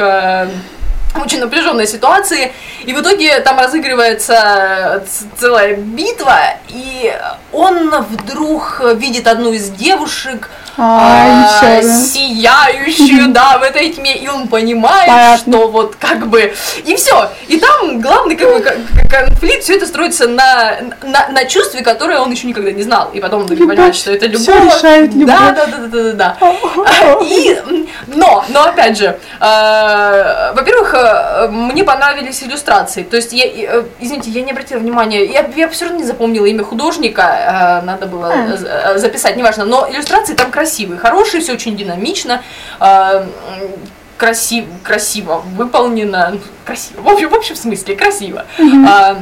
очень напряженной ситуации, и в итоге там разыгрывается целая битва, и он вдруг видит одну из девушек, а, а, сияющую, да, в этой тьме, и он понимает, Понятно. что вот как бы, и все, и там главный как бы конфликт, все это строится на, на, на чувстве, которое он еще никогда не знал, и потом он понимает, что это любовь. Все решает любовь. Да, да, да, да, да, да. И, но, но опять же, э, во-первых, э, мне понравились иллюстрации, то есть я, э, извините, я не обратила внимания, я, я все равно не запомнила имя художника, э, надо было а. записать, неважно, но иллюстрации там красивые красивый, хороший, все очень динамично. А, красиво, красиво выполнено, ну, красиво, в общем, в общем смысле, красиво. А,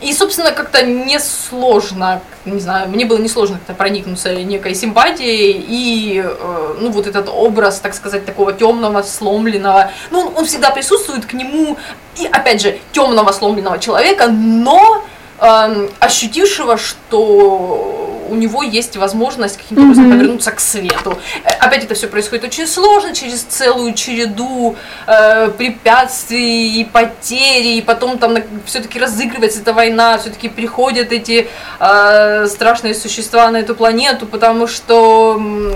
и, собственно, как-то несложно, не знаю, мне было несложно как-то проникнуться некой симпатией и, э, ну, вот этот образ, так сказать, такого темного, сломленного, ну, он, он всегда присутствует к нему, и, опять же, темного, сломленного человека, но эм, ощутившего, что у него есть возможность каким-то образом Мгм. повернуться к свету. Э, Опять это все происходит очень сложно, через целую череду э, препятствий и потерь, и потом там все-таки разыгрывается эта война, все-таки приходят эти э, страшные существа на эту планету, потому что, м,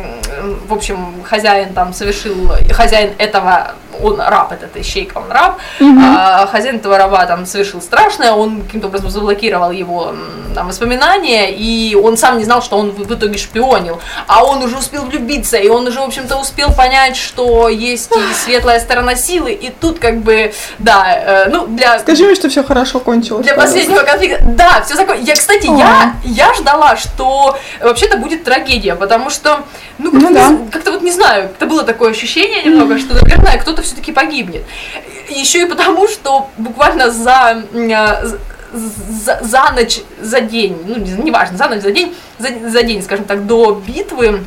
в общем, хозяин там совершил, хозяин этого, он раб, этот ищейка, он раб, Мгм. а хозяин этого раба там совершил страшное, он каким-то образом заблокировал его там, воспоминания, и он сам не знал, что он в, итоге шпионил, а он уже успел влюбиться, и он уже, в общем-то, успел понять, что есть и светлая сторона силы, и тут как бы, да, э, ну, для... Скажи мне, что все хорошо кончилось. Для пожалуйста. последнего конфликта. Да, все закончилось. Я, кстати, я, я ждала, что вообще-то будет трагедия, потому что, ну, как-то, Ну да. как-то вот не знаю, это было такое ощущение немного, что, наверное, кто-то все-таки погибнет. Еще и потому, что буквально за, а, за, за ночь, за день, ну, не, неважно, за ночь, за день, за, за день, скажем так, до битвы,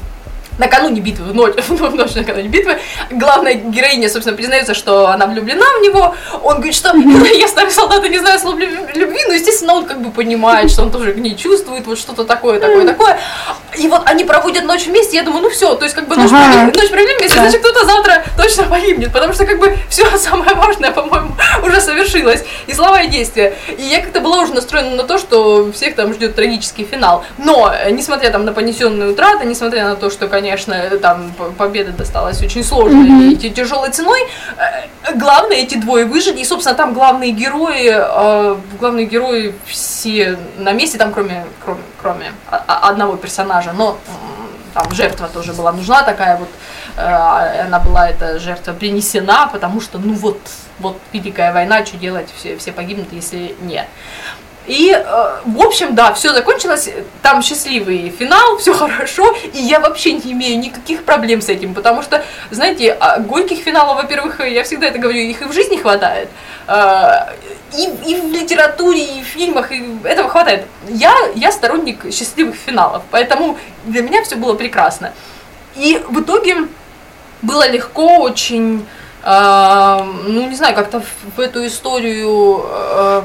накануне битвы, в ночь, в ночь накануне битвы, главная героиня, собственно, признается, что она влюблена в него. Он говорит, что я старый солдат и не знаю слов любви, но, естественно, он как бы понимает, что он тоже к ней чувствует, вот что-то такое, такое, такое. И вот они проводят ночь вместе, я думаю, ну все, то есть как бы ночь, Ага. провели, ночь провели вместе, Да. значит, кто-то завтра точно погибнет, потому что как бы все самое важное, по-моему, уже совершилось. И слова и действия. И я как-то была уже настроена на то, что всех там ждет трагический финал. Но, несмотря там на понесенные утраты, несмотря на то, что, конечно, э, там победа досталась очень сложной Мгм. и тяжелой ценой, э, главное эти двое выжили. И, собственно, там главные герои, э, главные герои все на месте, там кроме, кроме, кроме одного персонажа, но там жертва тоже была нужна такая вот, э, она была эта жертва принесена, потому что, ну вот, вот Великая война, что делать, все, все погибнут, если нет. И, э, в общем, да, все закончилось, там счастливый финал, все хорошо, и я вообще не имею никаких проблем с этим, потому что, знаете, а, горьких финалов, во-первых, я всегда это говорю, их и в жизни хватает, э, и, и в литературе, и в фильмах, и этого хватает. Я, я сторонник счастливых финалов, поэтому для меня все было прекрасно. И в итоге было легко очень, э, ну не знаю, как-то в, в эту историю, э,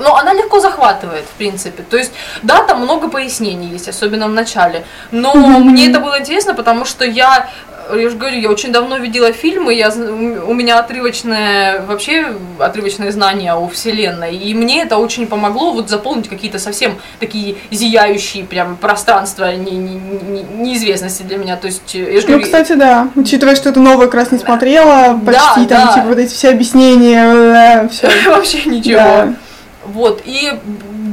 но она легко захватывает, в принципе. То есть, да, там много пояснений есть, особенно в начале, но мне это было интересно, потому что я, э, я же говорю, я очень давно видела фильмы, я, у меня отрывочное, вообще отрывочное знание о вселенной, и мне это очень помогло вот заполнить какие-то совсем такие зияющие прям пространства не- не- не- неизвестности для меня. То есть, э, я же Ну, говорю, кстати, да. Учитывая, что ты новое как раз не смотрела, Да, почти там, да. типа, вот эти все объяснения, все. вообще ничего. Вот, и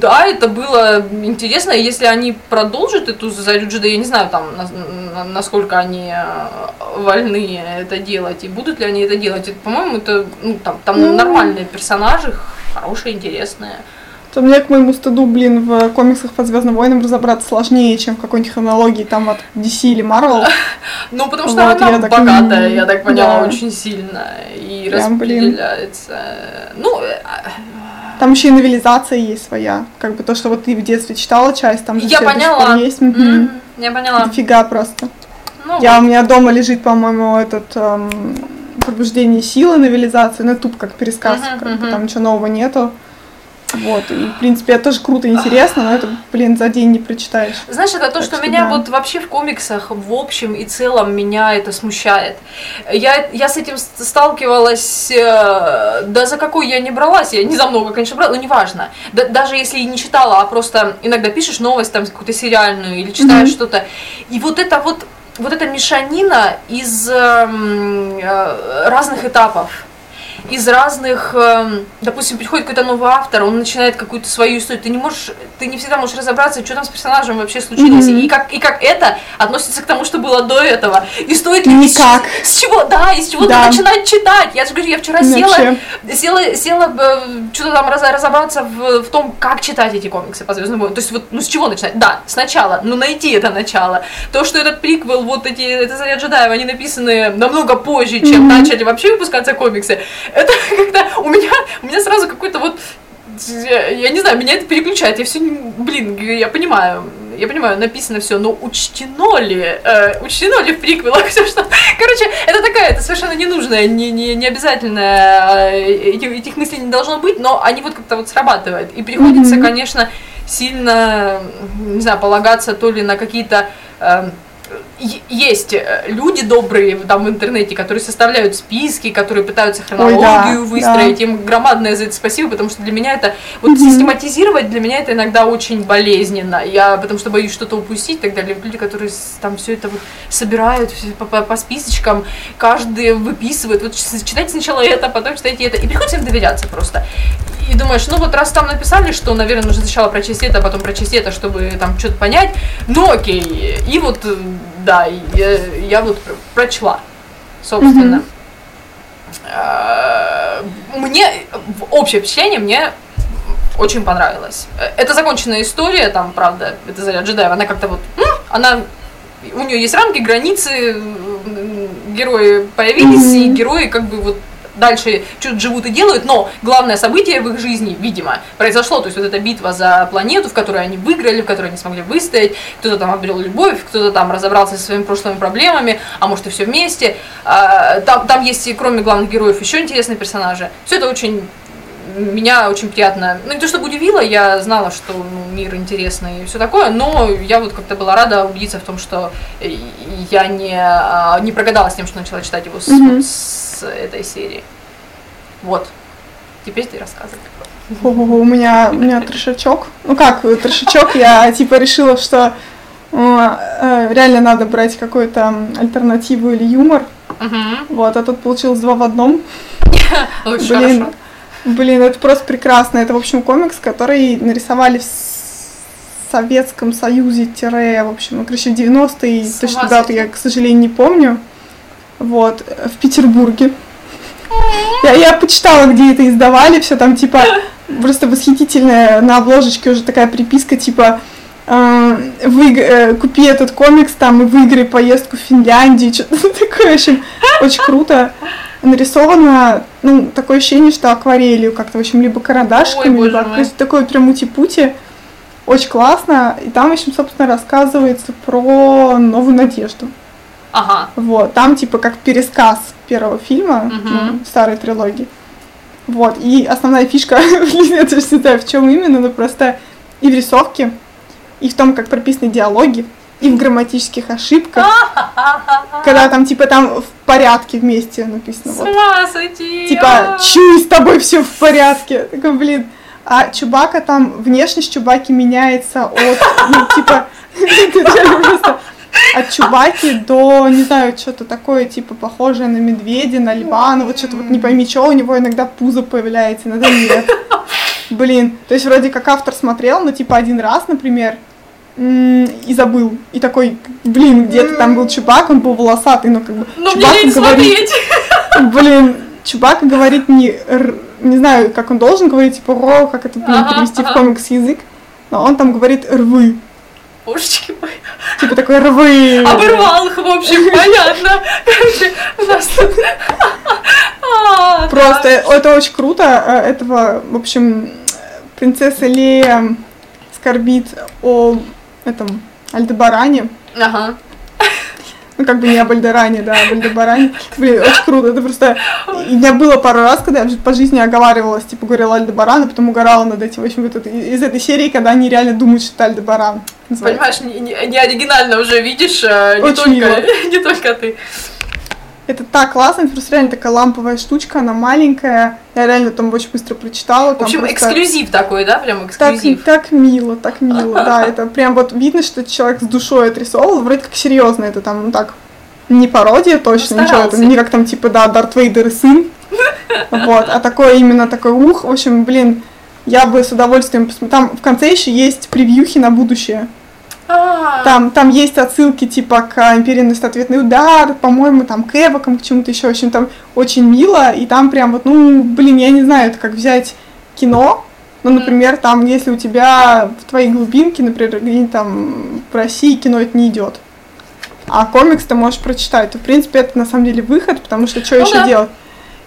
да, это было интересно, если они продолжат эту зарю джеда, я не знаю там, на- на- насколько они э, вольны это делать, и будут ли они это делать, Это, по-моему, это, ну, там, там Ну. нормальные персонажи, хорошие, интересные. То мне, к моему стыду, блин, в комиксах по Звездным войнам разобраться сложнее, чем в какой-нибудь хронологии там от DC или Marvel. Ну, потому что Вот, она богатая, я так поняла, да. очень сильно, и распределяется. Ну, э, Там еще и новелизация есть своя. Как бы то, что вот ты в детстве читала часть, там же я поняла. есть. Мгм, Я поняла. Дофига просто. Ну, Я, у меня дома лежит, по-моему, этот эм, «Пробуждение силы» новелизация, ну, туп как пересказ, Мгм, как бы мгм. там ничего нового нету. Вот, и, в принципе, это тоже круто и интересно, но это, блин, за день не прочитаешь. Знаешь, это то, Так что что меня да. вот вообще в комиксах в общем и целом меня это смущает. Я, я с этим сталкивалась, э, да за какой я не бралась, я не за много, конечно, брала, но неважно. Да, даже если и не читала, а просто иногда пишешь новость там какую-то сериальную или читаешь Мгм. что-то, и вот это вот, вот эта мешанина из эм, э, разных этапов. Из разных, эм, допустим, приходит какой-то новый автор, он начинает какую-то свою историю, ты не можешь, ты не всегда можешь разобраться, что там с персонажем вообще случилось, Мгм. и как и как это относится к тому, что было до этого, и стоит ли Никак. С, с чего, да, и с чего Да. начинать читать. Я же говорю, я вчера Вообще. села, села, села что-то там раз- разобраться в, в том, как читать эти комиксы по Звездному войну. То есть вот, ну с чего начинать? Да, сначала, ну найти это начало. То, что этот приквел, вот эти, это Заря Джедаева, они написаны намного позже, чем Мгм. начали вообще выпускаться комиксы. Это когда у меня, у меня сразу какой-то вот я, не знаю, меня это переключает. Я все, блин, я понимаю, я понимаю, написано все, но учтено ли, э, учтено ли в приквелах все, что... Короче, это такая, это совершенно ненужная, не, не, не обязательная, э, этих, этих мыслей не должно быть, но они вот как-то вот срабатывают. И приходится, Мгм. конечно, сильно, не знаю, полагаться то ли на какие-то... е- есть э, люди добрые там в интернете, которые составляют списки, которые пытаются хронологию да, выстроить. Им громадное за это спасибо, потому что для меня это вот Мгм. систематизировать для меня это иногда очень болезненно. Я потому что боюсь что-то упустить так далее. Люди, которые там все это вот собирают по, по- по списочкам, каждый выписывает. Вот читайте сначала это, потом читайте это. И приходится им доверяться просто. И думаешь, ну вот раз там написали, что, наверное, нужно сначала прочесть это, а потом прочесть это, чтобы там что-то понять, ну окей. И вот, э, да, я, я вот пр- прочла, собственно. Э, Мне, общее впечатление мне очень понравилось. Э, Это законченная история, там, правда, это Заря Джедаева, она как-то вот, она, у нее есть рамки, границы, герои появились, Мгм. и герои как бы вот дальше что-то живут и делают, но главное событие в их жизни, видимо, произошло, то есть вот эта битва за планету, в которой они выиграли, в которой они смогли выстоять, кто-то там обрел любовь, кто-то там разобрался со своими прошлыми проблемами, а может и все вместе. А, Там, там есть, и кроме главных героев, еще интересные персонажи. Все это очень меня очень приятно, ну не то чтобы удивило, я знала, что ну, мир интересный и все такое, но я вот как-то была рада убедиться в том, что э, я не, а, не прогадала с тем, что начала читать его с, Мгм. вот с этой серии. Вот. Теперь ты рассказывай. У меня, у меня трешачок. Ну как трешачок, я типа решила, что э, реально надо брать какую-то альтернативу или юмор. Угу. Вот, а тут получилось два в одном. Блин. Блин, это просто прекрасно. Это, в общем, комикс, который нарисовали в Советском Союзе, тире, в общем, ну, короче, в 90-е, С точно дату я, к сожалению, не помню. Вот, э, в Петербурге. Я, я почитала, где это издавали, все там типа просто восхитительная на обложечке уже такая приписка типа э, выиг- э, купи этот комикс там и выиграй поездку в Финляндию, что-то такое, в общем, очень круто нарисовано, ну, такое ощущение, что акварелью как-то, в общем, либо карандашиками, Ой, либо есть такой прям ути-пути, очень классно, и там, в общем, собственно, рассказывается про новую надежду. Ага. Вот, там типа как пересказ первого фильма, Мгм. ну, старой трилогии. Вот, и основная фишка, я тоже не знаю, в чем именно, но просто и в рисовке, и в том, как прописаны диалоги, и в грамматических ошибках, когда там типа там в порядке вместе написано. С Вот. ума сойти. Типа, чуй, с тобой все в порядке. Такой, блин. А Чубака там, внешность Чубаки меняется от, ну, типа, просто от Чубаки до, не знаю, что-то такое, типа, похожее на медведя, на льва, ну вот что-то вот не пойми, что у него иногда пузо появляется, иногда нет. Блин, то есть вроде как автор смотрел, ну, типа, один раз, например, и забыл. И такой, блин, где-то там был Чубак, он был волосатый, но как бы Ну мне Чубака лень говорит, смотреть. Блин, Чубака говорит не, не знаю, как он должен говорить, типа ро, как это блин, Ага, перевести в ага. комикс язык, но он там говорит рвы, Божечки мои. типа такой рвы. Оборвал их, в общем, понятно. Короче, у нас тут... А, Просто это очень круто. э, Этого, в общем, принцесса Лея скорбит о этом Альдебаране. Ага. Ну, как бы не об Альдеране, да, об Альдебаране. Блин, очень круто. Это просто... У меня было пару раз, когда я по жизни оговаривалась, типа, говорила Альдебаран, а потом угорала над этим. В общем, вот это, из этой серии, когда они реально думают, что это Альдебаран. называется. Понимаешь, не, не- не оригинально уже видишь, э, не Очень только, мило. не только ты. Это так классно, это просто реально такая ламповая штучка, она маленькая. Я реально там очень быстро прочитала. В общем, просто эксклюзив такой, да, прям Так, эксклюзив. так мило, так мило, да, это прям вот видно, что человек с душой отрисовал, вроде как серьезно это там, ну так, не пародия точно, Ну, ничего, это не как там типа, да, Дарт Вейдер и сын, вот, а такое именно такой ух, в общем, блин, я бы с удовольствием посмотрела. Там в конце еще есть превьюхи на будущее. Там, там есть отсылки типа к Империи наносит ответный удар, по-моему, там к эвокам, к чему-то еще. В общем, там очень мило, и там прям вот, ну, блин, я не знаю, это как взять кино, ну, например, там, если у тебя в твоей глубинке, например, где-нибудь там в России кино это не идет, а комикс ты можешь прочитать, то, в принципе, это на самом деле выход, потому что что Ну еще да. делать?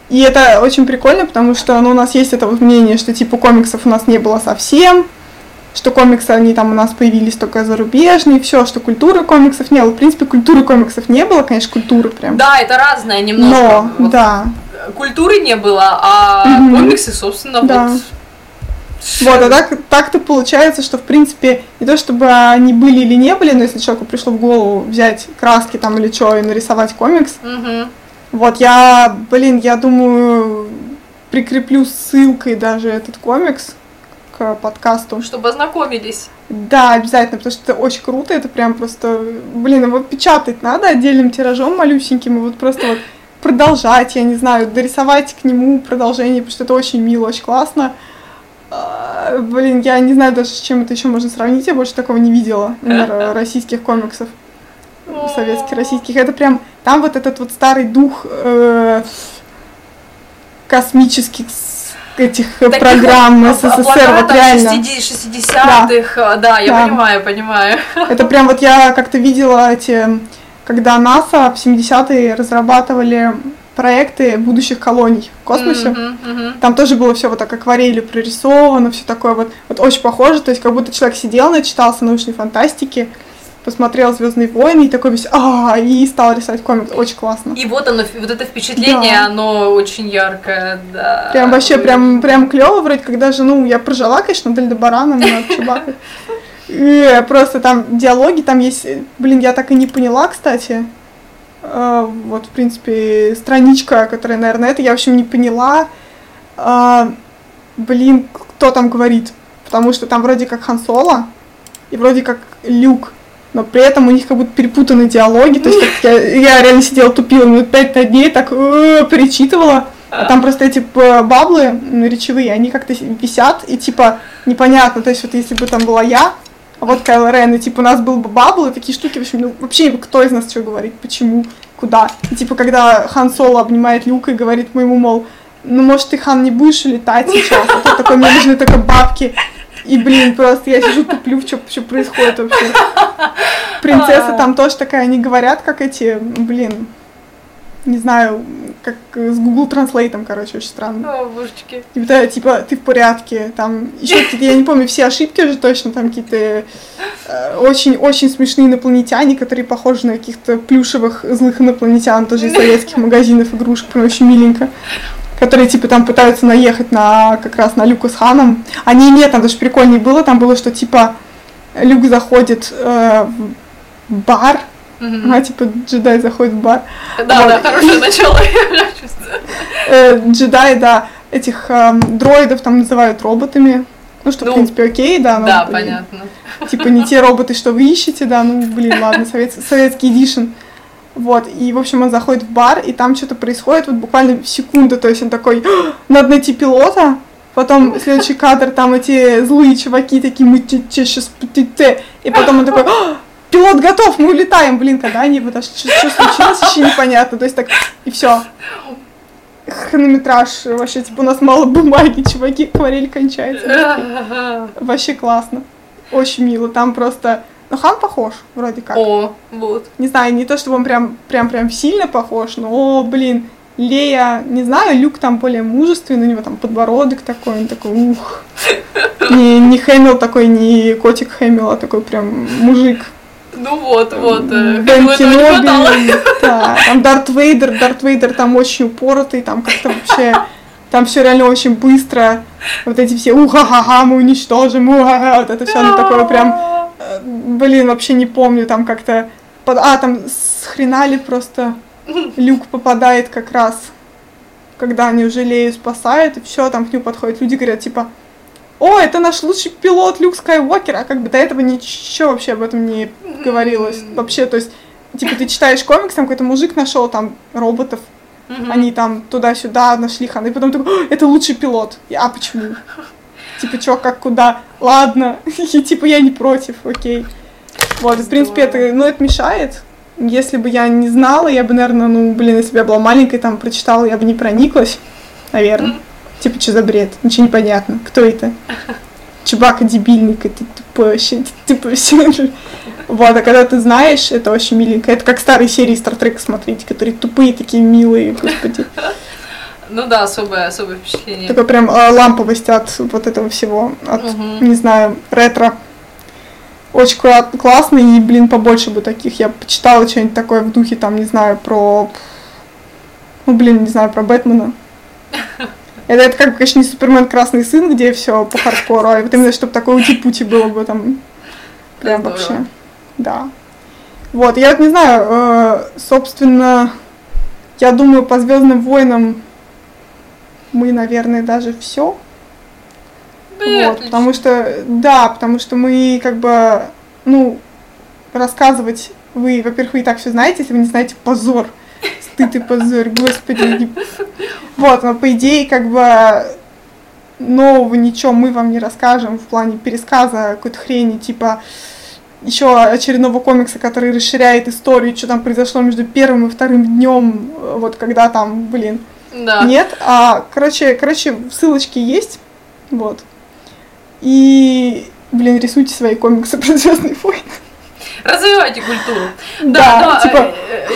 И это очень прикольно, потому что ну, у нас есть это вот мнение, что типа комиксов у нас не было совсем, что комиксы, они там у нас появились только зарубежные, все, что культуры комиксов не было. В принципе, культуры комиксов не было, конечно, культуры прям. Да, это разное немножко. Но, Вот да. Культуры не было, а Мгм. комиксы, собственно, Да. вот. Вот, а так, так-то получается, что, в принципе, не то чтобы они были или не были, но если человеку пришло в голову взять краски там или что и нарисовать комикс, Мгм. вот я, блин, я думаю, прикреплю ссылкой даже этот комикс к подкасту. Чтобы ознакомились. Да, обязательно, потому что это очень круто, это прям просто, блин, его печатать надо отдельным тиражом малюсеньким, и вот просто вот продолжать, я не знаю, дорисовать к нему продолжение, потому что это очень мило, очень классно. А, Блин, я не знаю даже, с чем это еще можно сравнить, я больше такого не видела, например, российских комиксов, советских, российских. Это прям, там вот этот вот старый дух э, космических этих э, Таких программ вот СССР, вот реально. 60 60-х, да. я Да. понимаю, понимаю. Это прям вот я как-то видела эти, когда НАСА в 70-е разрабатывали проекты будущих колоний в космосе. Мгм, мгм. Там тоже было все вот так акварелью прорисовано, все такое вот, вот очень похоже, то есть как будто человек сидел, начитался научной фантастики, посмотрел Звездные войны и такой весь, а, и стал рисовать комикс. Очень классно. И вот оно, вот это впечатление, Да. оно очень яркое, да. Прям вообще, прям, прям клево, вроде когда же, ну, я прожила, конечно, Дель Барана. И просто там диалоги, там есть, блин, я так и не поняла, кстати. Э, Вот, в принципе, страничка, которая, наверное, это, я, в общем, не поняла. А, Блин, кто там говорит? Потому что там вроде как Хан Соло и вроде как Люк. Но при этом у них как будто перепутаны диалоги. То есть как я, я реально сидела, тупила минут пять на дней, так э, перечитывала. А там просто эти п- баблы речевые, они как-то висят, и типа непонятно, то есть вот если бы там была я, а вот Кайло Рен, и типа у нас был бы бабл, и такие штуки, в общем, ну вообще кто из нас что говорит, почему, куда. И типа когда Хан Соло обнимает Люка и говорит моему, мол, ну может ты, Хан, не будешь летать сейчас, а то такой, мне нужны только бабки. И, блин, просто я сижу туплю, что, что происходит вообще. Принцесса там тоже такая, они говорят, как эти, блин, не знаю, как с Google Translate, короче, очень странно. О, божечки. Типа, да, типа, ты в порядке, там, еще какие-то, я не помню все ошибки уже точно, там какие-то очень-очень смешные инопланетяне, которые похожи на каких-то плюшевых злых инопланетян, тоже из советских магазинов игрушек, прям очень миленько. Которые, типа, там пытаются наехать на, как раз на Люка с Ханом. Не, нет, там даже прикольнее было, там было, что, типа, Люк заходит э, в бар, Мгм. а, типа, джедай заходит в бар, Да, да, вот. хорошее начало, я чувствую. э, джедаи, да, этих эм, дроидов там называют роботами. Ну, что, Ну, в принципе, окей, да. ну, Да, блин, понятно. Типа не те роботы, что вы ищете, да, ну, блин, ладно, совет- советский эдишн. Вот, и, в общем, он заходит в бар, и там что-то происходит, вот буквально в секунду, то есть он такой, «А, надо найти пилота, потом следующий кадр, там эти злые чуваки такие, мы сейчас, и потом он такой, «А, пилот готов, мы улетаем, блин, когда они, а что, что случилось, еще непонятно, то есть так, и все. Хронометраж, вообще, типа, у нас мало бумаги, чуваки, акварель кончается. Вообще классно. Очень мило. Там просто... Ну, Хан похож, вроде как. О, вот. Не знаю, не то, чтобы он прям, прям, прям сильно похож, но, о, блин, Лея, не знаю, Люк там более мужественный, у него там подбородок такой, он такой, ух. Не, не Хэмилл такой, не котик Хэмилл, а такой прям мужик. Ну вот, вот. э, Бен. Кеноби, да, там Дарт Вейдер, Дарт Вейдер там очень упоротый, там как-то вообще, там все реально очень быстро, вот эти все уха-ха-ха, мы уничтожим, уха-ха, вот это все, оно такое прям, блин, вообще не помню, там как-то, под- а, там с хренали просто люк попадает как раз, когда они уже Лею спасают, и все, там к нему подходят люди, говорят, типа, о, это наш лучший пилот Люк Скайуокер, а как бы до этого ничего вообще об этом не говорилось. Вообще, то есть типа ты читаешь комикс, там какой-то мужик нашел там роботов, они там туда-сюда нашли ханы, и потом такой, «О, это лучший пилот. А почему? Типа, чё, как, куда? Ладно. И типа, я не против, окей. Вот, в принципе, это, ну, это мешает. Если бы я не знала, я бы, наверное, ну, блин, если бы я была маленькой, там, прочитала, я бы не прониклась, наверное. Типа, что за бред? Ничего не понятно. Кто это? Чебака дебильник, это тупой вообще, типа, все. Вот, а когда ты знаешь, это очень миленько. Это как старые серии Стартрека смотреть, которые тупые, такие милые, господи. Ну да, особое, особое впечатление. Такой прям э, ламповость от вот этого всего, от, Мгм. не знаю, ретро. Очень кла- классно, и, блин, побольше бы таких. Я почитала что-нибудь такое в духе, там, не знаю, про... Ну, блин, не знаю, про Бэтмена. Это, это как, конечно, не Супермен Красный Сын, где все по хардкору, а вот именно, чтобы такое ути-пути было бы там. Прям вообще. Да. Вот, я вот не знаю, э, собственно, я думаю, по Звездным войнам мы, наверное, даже все. Да Вот, отлично. потому что, да, потому что мы как бы, ну, рассказывать вы, во-первых, вы и так все знаете, если вы не знаете, позор, стыд и позор, господи. Вот, но по идее, как бы, нового ничего мы вам не расскажем в плане пересказа какой-то хрени, типа, еще очередного комикса, который расширяет историю, что там произошло между первым и вторым днем, вот когда там, блин, Да. нет, а, короче, короче, ссылочки есть, вот. И, блин, рисуйте свои комиксы про Звездные войны. Развивайте культуру. Да, Да, типа- э,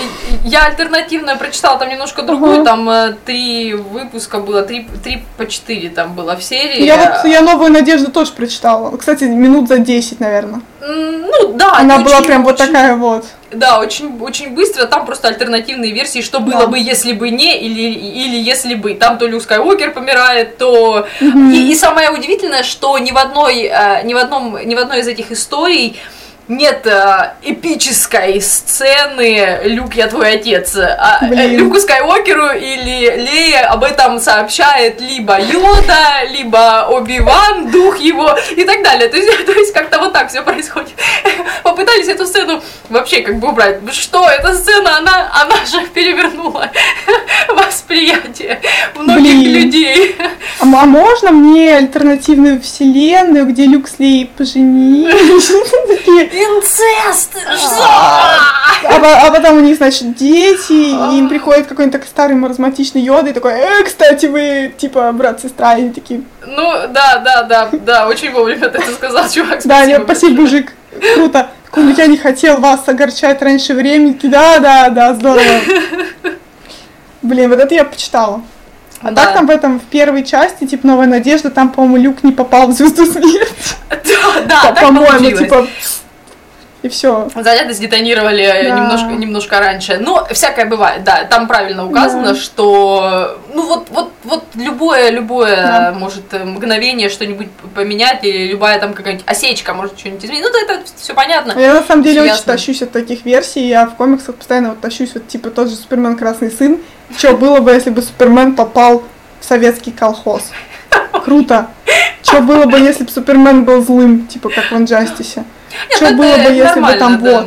я альтернативно прочитала там немножко другую, Ага. там э, три выпуска было, три, три по четыре там было в серии. Я вот, я «Новую надежду» тоже прочитала. Кстати, минут за 10, наверное. Ну да, Она была очень- прям вот очень- такая вот. Да, очень, очень быстро. Там просто альтернативные версии, что было Да. бы, если бы не, или, или если бы. Там то Люк Скайуокер помирает, то... И, и самое удивительное, что ни в одной, э, ни в одном, ни в одной из этих историй нет э, эпической сцены «Люк, я твой отец». А, э. Люку Скайуокеру или Лея об этом сообщает либо Йода, либо Оби-Ван, дух его и так далее. То есть, то есть как-то вот так все происходит. Попытались эту сцену вообще как бы убрать. Что эта сцена, она, она же перевернула восприятие многих Блин. людей. А, а можно мне альтернативную вселенную, где Люк с Леей поженились? Инцест! Что? А, а потом у них, значит, дети, и им приходит какой-нибудь такой старый маразматичный Йода и такой, э, кстати, вы, типа, брат-сестра, и они такие, Ну, да, да, да, да, очень вовремя ты это сказал, чувак. да, нет, спасибо мужик, круто. Такой, «Ну, я не хотел вас огорчать раньше времени, да, да, да, здорово. Блин, вот это я почитала. А Да. так там в этом, в первой части, типа, Новая Надежда, там, по-моему, Люк не попал в Звезду Смерти. Да, да, так По-моему, типа, и все. Заряды сдетонировали Да. немножко, немножко раньше. Но всякое бывает, да. Там правильно указано, Да. что ну вот, вот, вот любое, любое Да. может э, мгновение что-нибудь поменять, или любая там какая-нибудь осечка может что-нибудь изменить. Ну, это все понятно. Я на самом деле очень ясно. тащусь от таких версий, я в комиксах постоянно вот тащусь, вот типа тот же Супермен Красный Сын. Что было бы, если бы Супермен попал в советский колхоз? Круто. Что было бы, если бы Супермен был злым, типа как в Инжастисе? Нет, Что было бы, если бы там да. вот?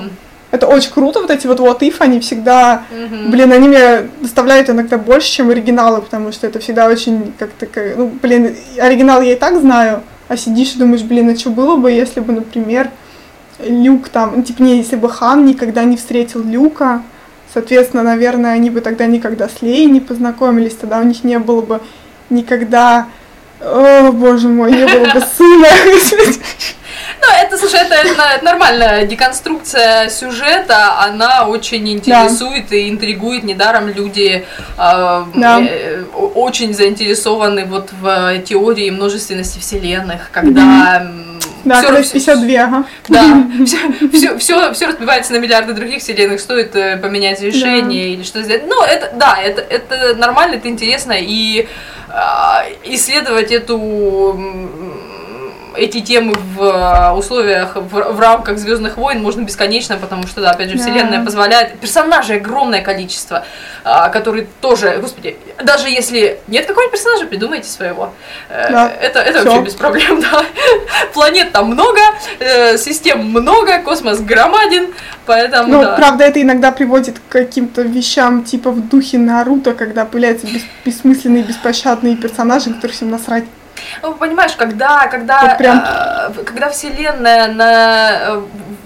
Это очень круто, вот эти вот вот if, они всегда, Мгм. блин, они мне доставляют иногда больше, чем оригиналы, потому что это всегда очень как-то, как- ну, блин, оригинал я и так знаю, а сидишь и думаешь, блин, а что было бы, если бы, например, Люк там, ну, типа, не, если бы Хан никогда не встретил Люка, соответственно, наверное, они бы тогда никогда с Леей не познакомились, тогда у них не было бы никогда, о, боже мой, не было бы сына. Ну, это, слушай, это, это нормальная деконструкция сюжета, она очень интересует и интригует. Недаром люди э, Да. э, очень заинтересованы вот в теории множественности вселенных, когда Да, всё- когда всё- 52, ага. Да, все, все, все, разбивается на миллиарды других вселенных, стоит э, поменять решение или что сделать. Ну, это, да, это, это нормально, это интересно, и а, исследовать эту, эти темы в э, условиях, в, в рамках Звездных войн можно бесконечно, потому что, да, опять же, Да. вселенная позволяет. Персонажей огромное количество, а, которые тоже, господи, даже если нет какого-нибудь персонажа, придумайте своего. Э, Да. Это, это Всё. вообще без проблем, да. Планет там много, э, систем много, космос громаден, поэтому, Ну, да. правда, это иногда приводит к каким-то вещам, типа в духе Наруто, когда появляются бес- бессмысленные, беспощадные персонажи, которых всем насрать. Ну, понимаешь, когда, когда, Вот прям- э, когда вселенная, на, э,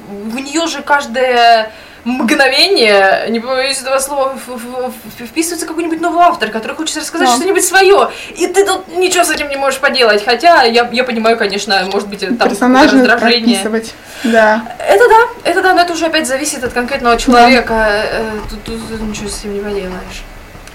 в- нее же каждое мгновение, не боюсь этого слова, вписывается какой-нибудь новый автор, который хочет рассказать Да. что-нибудь свое, и ты тут ничего с этим не можешь поделать, хотя я, я понимаю, конечно, может быть, там Персонажи раздражение. прописывать. Да. Это да, это да, но это уже опять зависит от конкретного человека, э, тут, тут- тут ничего с этим не поделаешь.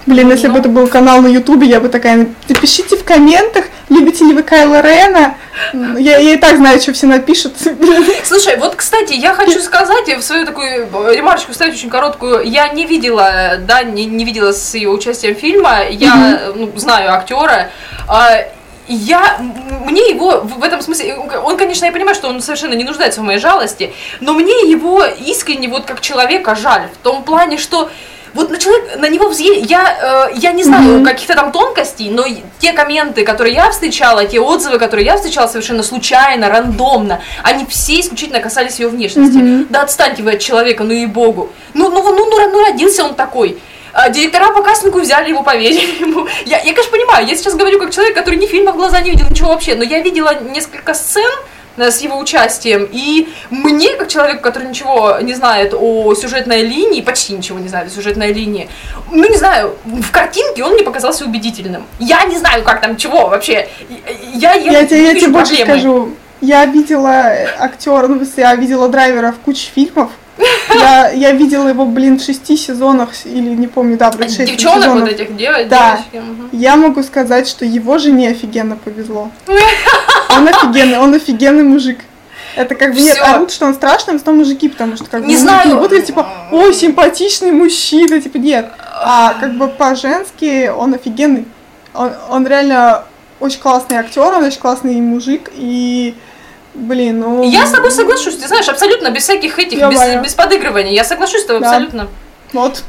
Блин, если бы это был канал на Ютубе, я бы такая, напишите в комментах, любите ли вы Кайла Рена. Я, я и так знаю, что все напишут. Слушай, вот, кстати, я хочу сказать, в свою такую э, ремарочку вставить очень короткую. Я не видела, да, не, не видела с его участием фильма. Я э, ну, знаю актера. А, я, мне его в этом смысле, он, конечно, я понимаю, что он совершенно не нуждается в моей жалости, но мне его искренне вот как человека жаль, в том плане, что вот на человек, на него взъели, я, э, я не знаю Мгм. каких-то там тонкостей, но те комменты, которые я встречала, те отзывы, которые я встречала совершенно случайно, рандомно, они все исключительно касались его внешности. Мгм. Да отстаньте вы от человека, ну и богу. Ну, ну, ну, ну, ну, родился он такой. А директора по кастингу взяли его, поверили ему. Я, я, конечно, понимаю, я сейчас говорю как человек, который ни фильма в глаза не видел, ничего вообще, но я видела несколько сцен, с его участием. И мне, как человеку, который ничего не знает о сюжетной линии, почти ничего не знает о сюжетной линии, ну не знаю, в картинке он мне показался убедительным. Я не знаю, как там чего вообще. Я, я, Я, тебе, я тебе больше скажу. Я видела актера, ну, я видела драйвера в куче фильмов. Я, я видела его, блин, в шести сезонах, или не помню, да, вроде шесть Девчонок сезонов. вот этих дев- Да. девочки. мгм. Я могу сказать, что его жене офигенно повезло. Он офигенный, он офигенный мужик. Это как бы нет, Всё. орут, что он страшный, но зато мужики, потому что как бы Не мужики знаю. будут типа, ой, симпатичный мужчина, типа нет. А как бы по-женски он офигенный. Он, он реально очень классный актер, он очень классный мужик и блин, ну. Я с тобой соглашусь, ты знаешь, абсолютно без всяких этих, Я без, знаю. без подыгрываний. Я соглашусь с тобой Да. абсолютно. Вот.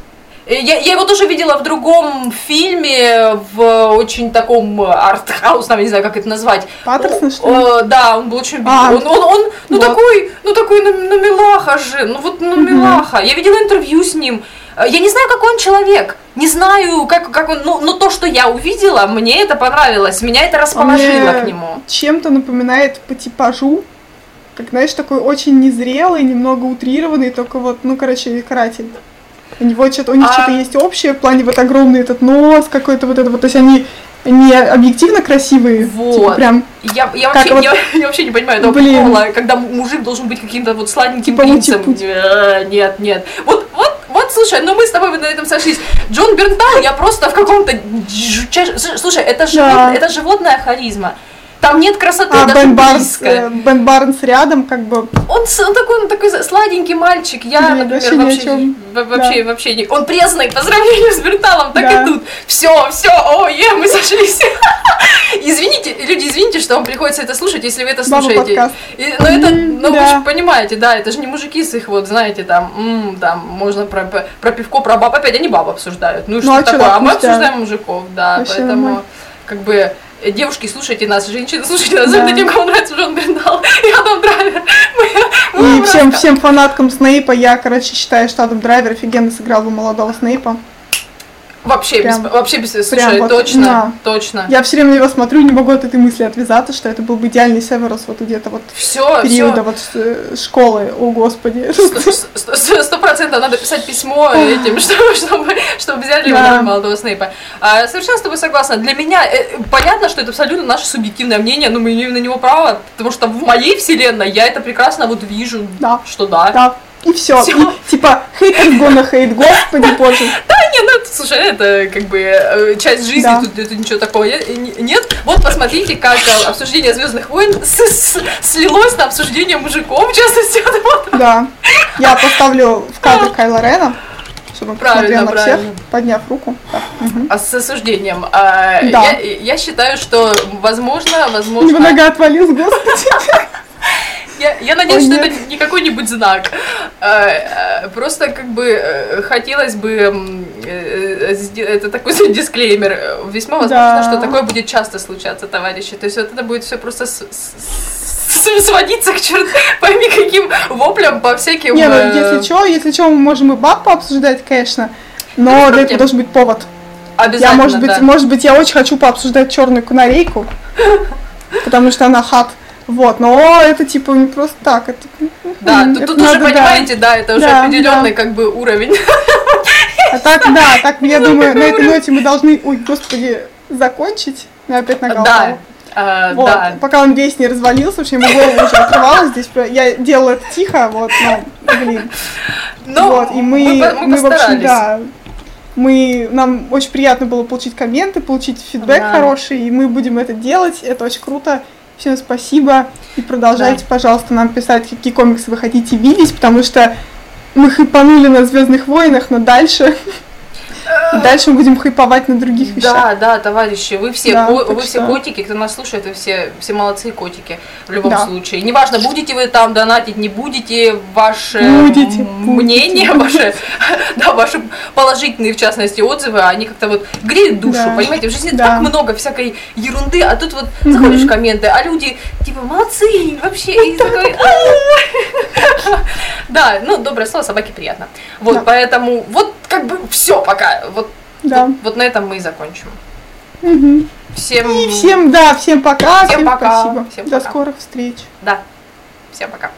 Э, Я, я его тоже видела в другом фильме, в очень таком э, артхаусном, я не знаю, как это назвать. Паттерсон, что ли? Да, он был очень... А, он, он, он, ну вот. такой, ну такой, ну, ну милаха же, ну вот, ну милаха. Я видела интервью с ним. Э, Я не знаю, какой он человек, не знаю, как, как он, ну, но то, что я увидела, мне это понравилось, меня это расположило мне к нему. Чем-то напоминает по типажу, как, знаешь, такой очень незрелый, немного утрированный, только вот, ну, короче, каратель. У него что-то, у них А- что-то есть общее в плане вот огромный этот нос какой-то вот это вот, то есть они не объективно красивые, типа Вот. прям Я, я, вообще, вот- я, я вообще не понимаю этого Блин. прикола, когда мужик должен быть каким-то вот сладеньким Типа принцем. Лути-Пути. Э, Нет, нет. Вот, вот, слушай, ну мы с тобой на этом сошлись. Джон Бернтал, я просто в каком-то... Слушай, это, живот- Да. это животная харизма. Там нет красоты а даже Бен Барнс, близко. э, Бен Барнс рядом, как бы, Он, он такой, он такой сладенький мальчик. Я, Блин, например, вообще вообще, чём. во- вообще, вообще не... Он пресный по сравнению с Берталом, так Да. и тут. Все, все, о, е, мы сошлись. Извините, люди, извините, что вам приходится это слушать, если вы это слушаете. И- но это, ну вы да. же понимаете, да, это же не мужики с их вот, знаете, там, м, там, можно про, про, пивко, про баб, опять они баб обсуждают. Ну Ну, что а такое? да, А мы да. обсуждаем мужиков, да, Вообще поэтому, нормально. как бы, девушки, слушайте нас, женщины, слушайте нас, Да. тем, кому нравится Джон Бернал и Адам Драйвер. Мы- мы И просто- всем, всем фанаткам Снейпа я, короче, считаю, что Адам Драйвер офигенно сыграл бы молодого Снейпа. Вообще, Прям- без, вообще без, слушай, вот, точно, да. точно. Я все время на него смотрю не могу от этой мысли отвязаться, что это был бы идеальный Северус вот где-то вот Все, периода вот э, школы, о господи. Сто процентов надо писать письмо этим, чтобы, чтобы, чтобы взяли его Да. на молодого Снейпа. А, совершенно с тобой согласна. Для меня э, понятно, что это абсолютно наше субъективное мнение, но мы имеем на него право, потому что в моей вселенной я это прекрасно вот вижу, Да. что да. Да. И все. Всё. И типа хейтер гона хейт, господи боже. Не, ну это, слушай, это как бы э, часть жизни, Да. тут, тут ничего такого не- не- нет. Вот посмотрите, как э, обсуждение Звездных войн с- с- слилось на обсуждение мужиков, в частности, вот. Да. Я поставлю в кадр Кайла Рена, чтобы он Правильно, на всех, правильно. подняв руку. Так, мгм. А с осуждением. а, Да. я, я считаю, что возможно, возможно. нога отвалилась, господи. Я, я надеюсь, Ой, что нет. это не какой-нибудь знак. А, а, Просто как бы э, хотелось бы э, э, это такой дисклеймер. Э, Весьма возможно, Да. что такое будет часто случаться, товарищи. То есть вот это будет все просто с- с- сводиться к черт пойми каким воплям по всяким. Не, ну э, если что, если что, мы можем и баб пообсуждать, конечно. Но без для этого должен быть повод. Я, Обязательно, может быть, да. может быть, я очень хочу пообсуждать черную канарейку, потому что она хат. Вот, но это типа не просто так. Это, Да, м, тут, это тут уже надо, да. понимаете, да, это уже Да, определенный да. как бы уровень. А так, да, так, я Ну, думаю, на этой ноте мы должны, ой, господи, закончить. Я опять нога Да, а, Вот, да. пока он весь не развалился, вообще ему голову уже отрывалась здесь. Я делала это тихо, вот, но, блин. Но вот, и мы, Ну, по- мы, в общем, да, мы, нам очень приятно было получить комменты, получить фидбэк Да. хороший, и мы будем это делать, это очень круто. Всем спасибо, и продолжайте, пожалуйста, нам писать, какие комиксы вы хотите видеть, потому что мы хайпанули на Звездных войнах, но дальше, дальше мы будем хайповать на других вещах. Да, да, товарищи, вы все, Да, ко- вы все что- котики, кто нас слушает, вы все, все молодцы котики в любом Да. случае. Неважно, будете вы там донатить, не будете, ваше Будете, м- будете. мнение, ваше, да, ваши положительные, в частности, отзывы, они как-то вот греют душу, Да. понимаете? В жизни Да. так много всякой ерунды, а тут вот заходишь в комменты, а люди типа молодцы, вообще, и такой, «А». Да, ну, доброе слово, собаке приятно. Вот, поэтому, вот как бы все пока, вот, Да. вот, вот на этом мы и закончим. Мгм. Всем, И всем, да, всем пока, Всем всем, пока, спасибо. всем До пока. скорых встреч. Да, всем пока.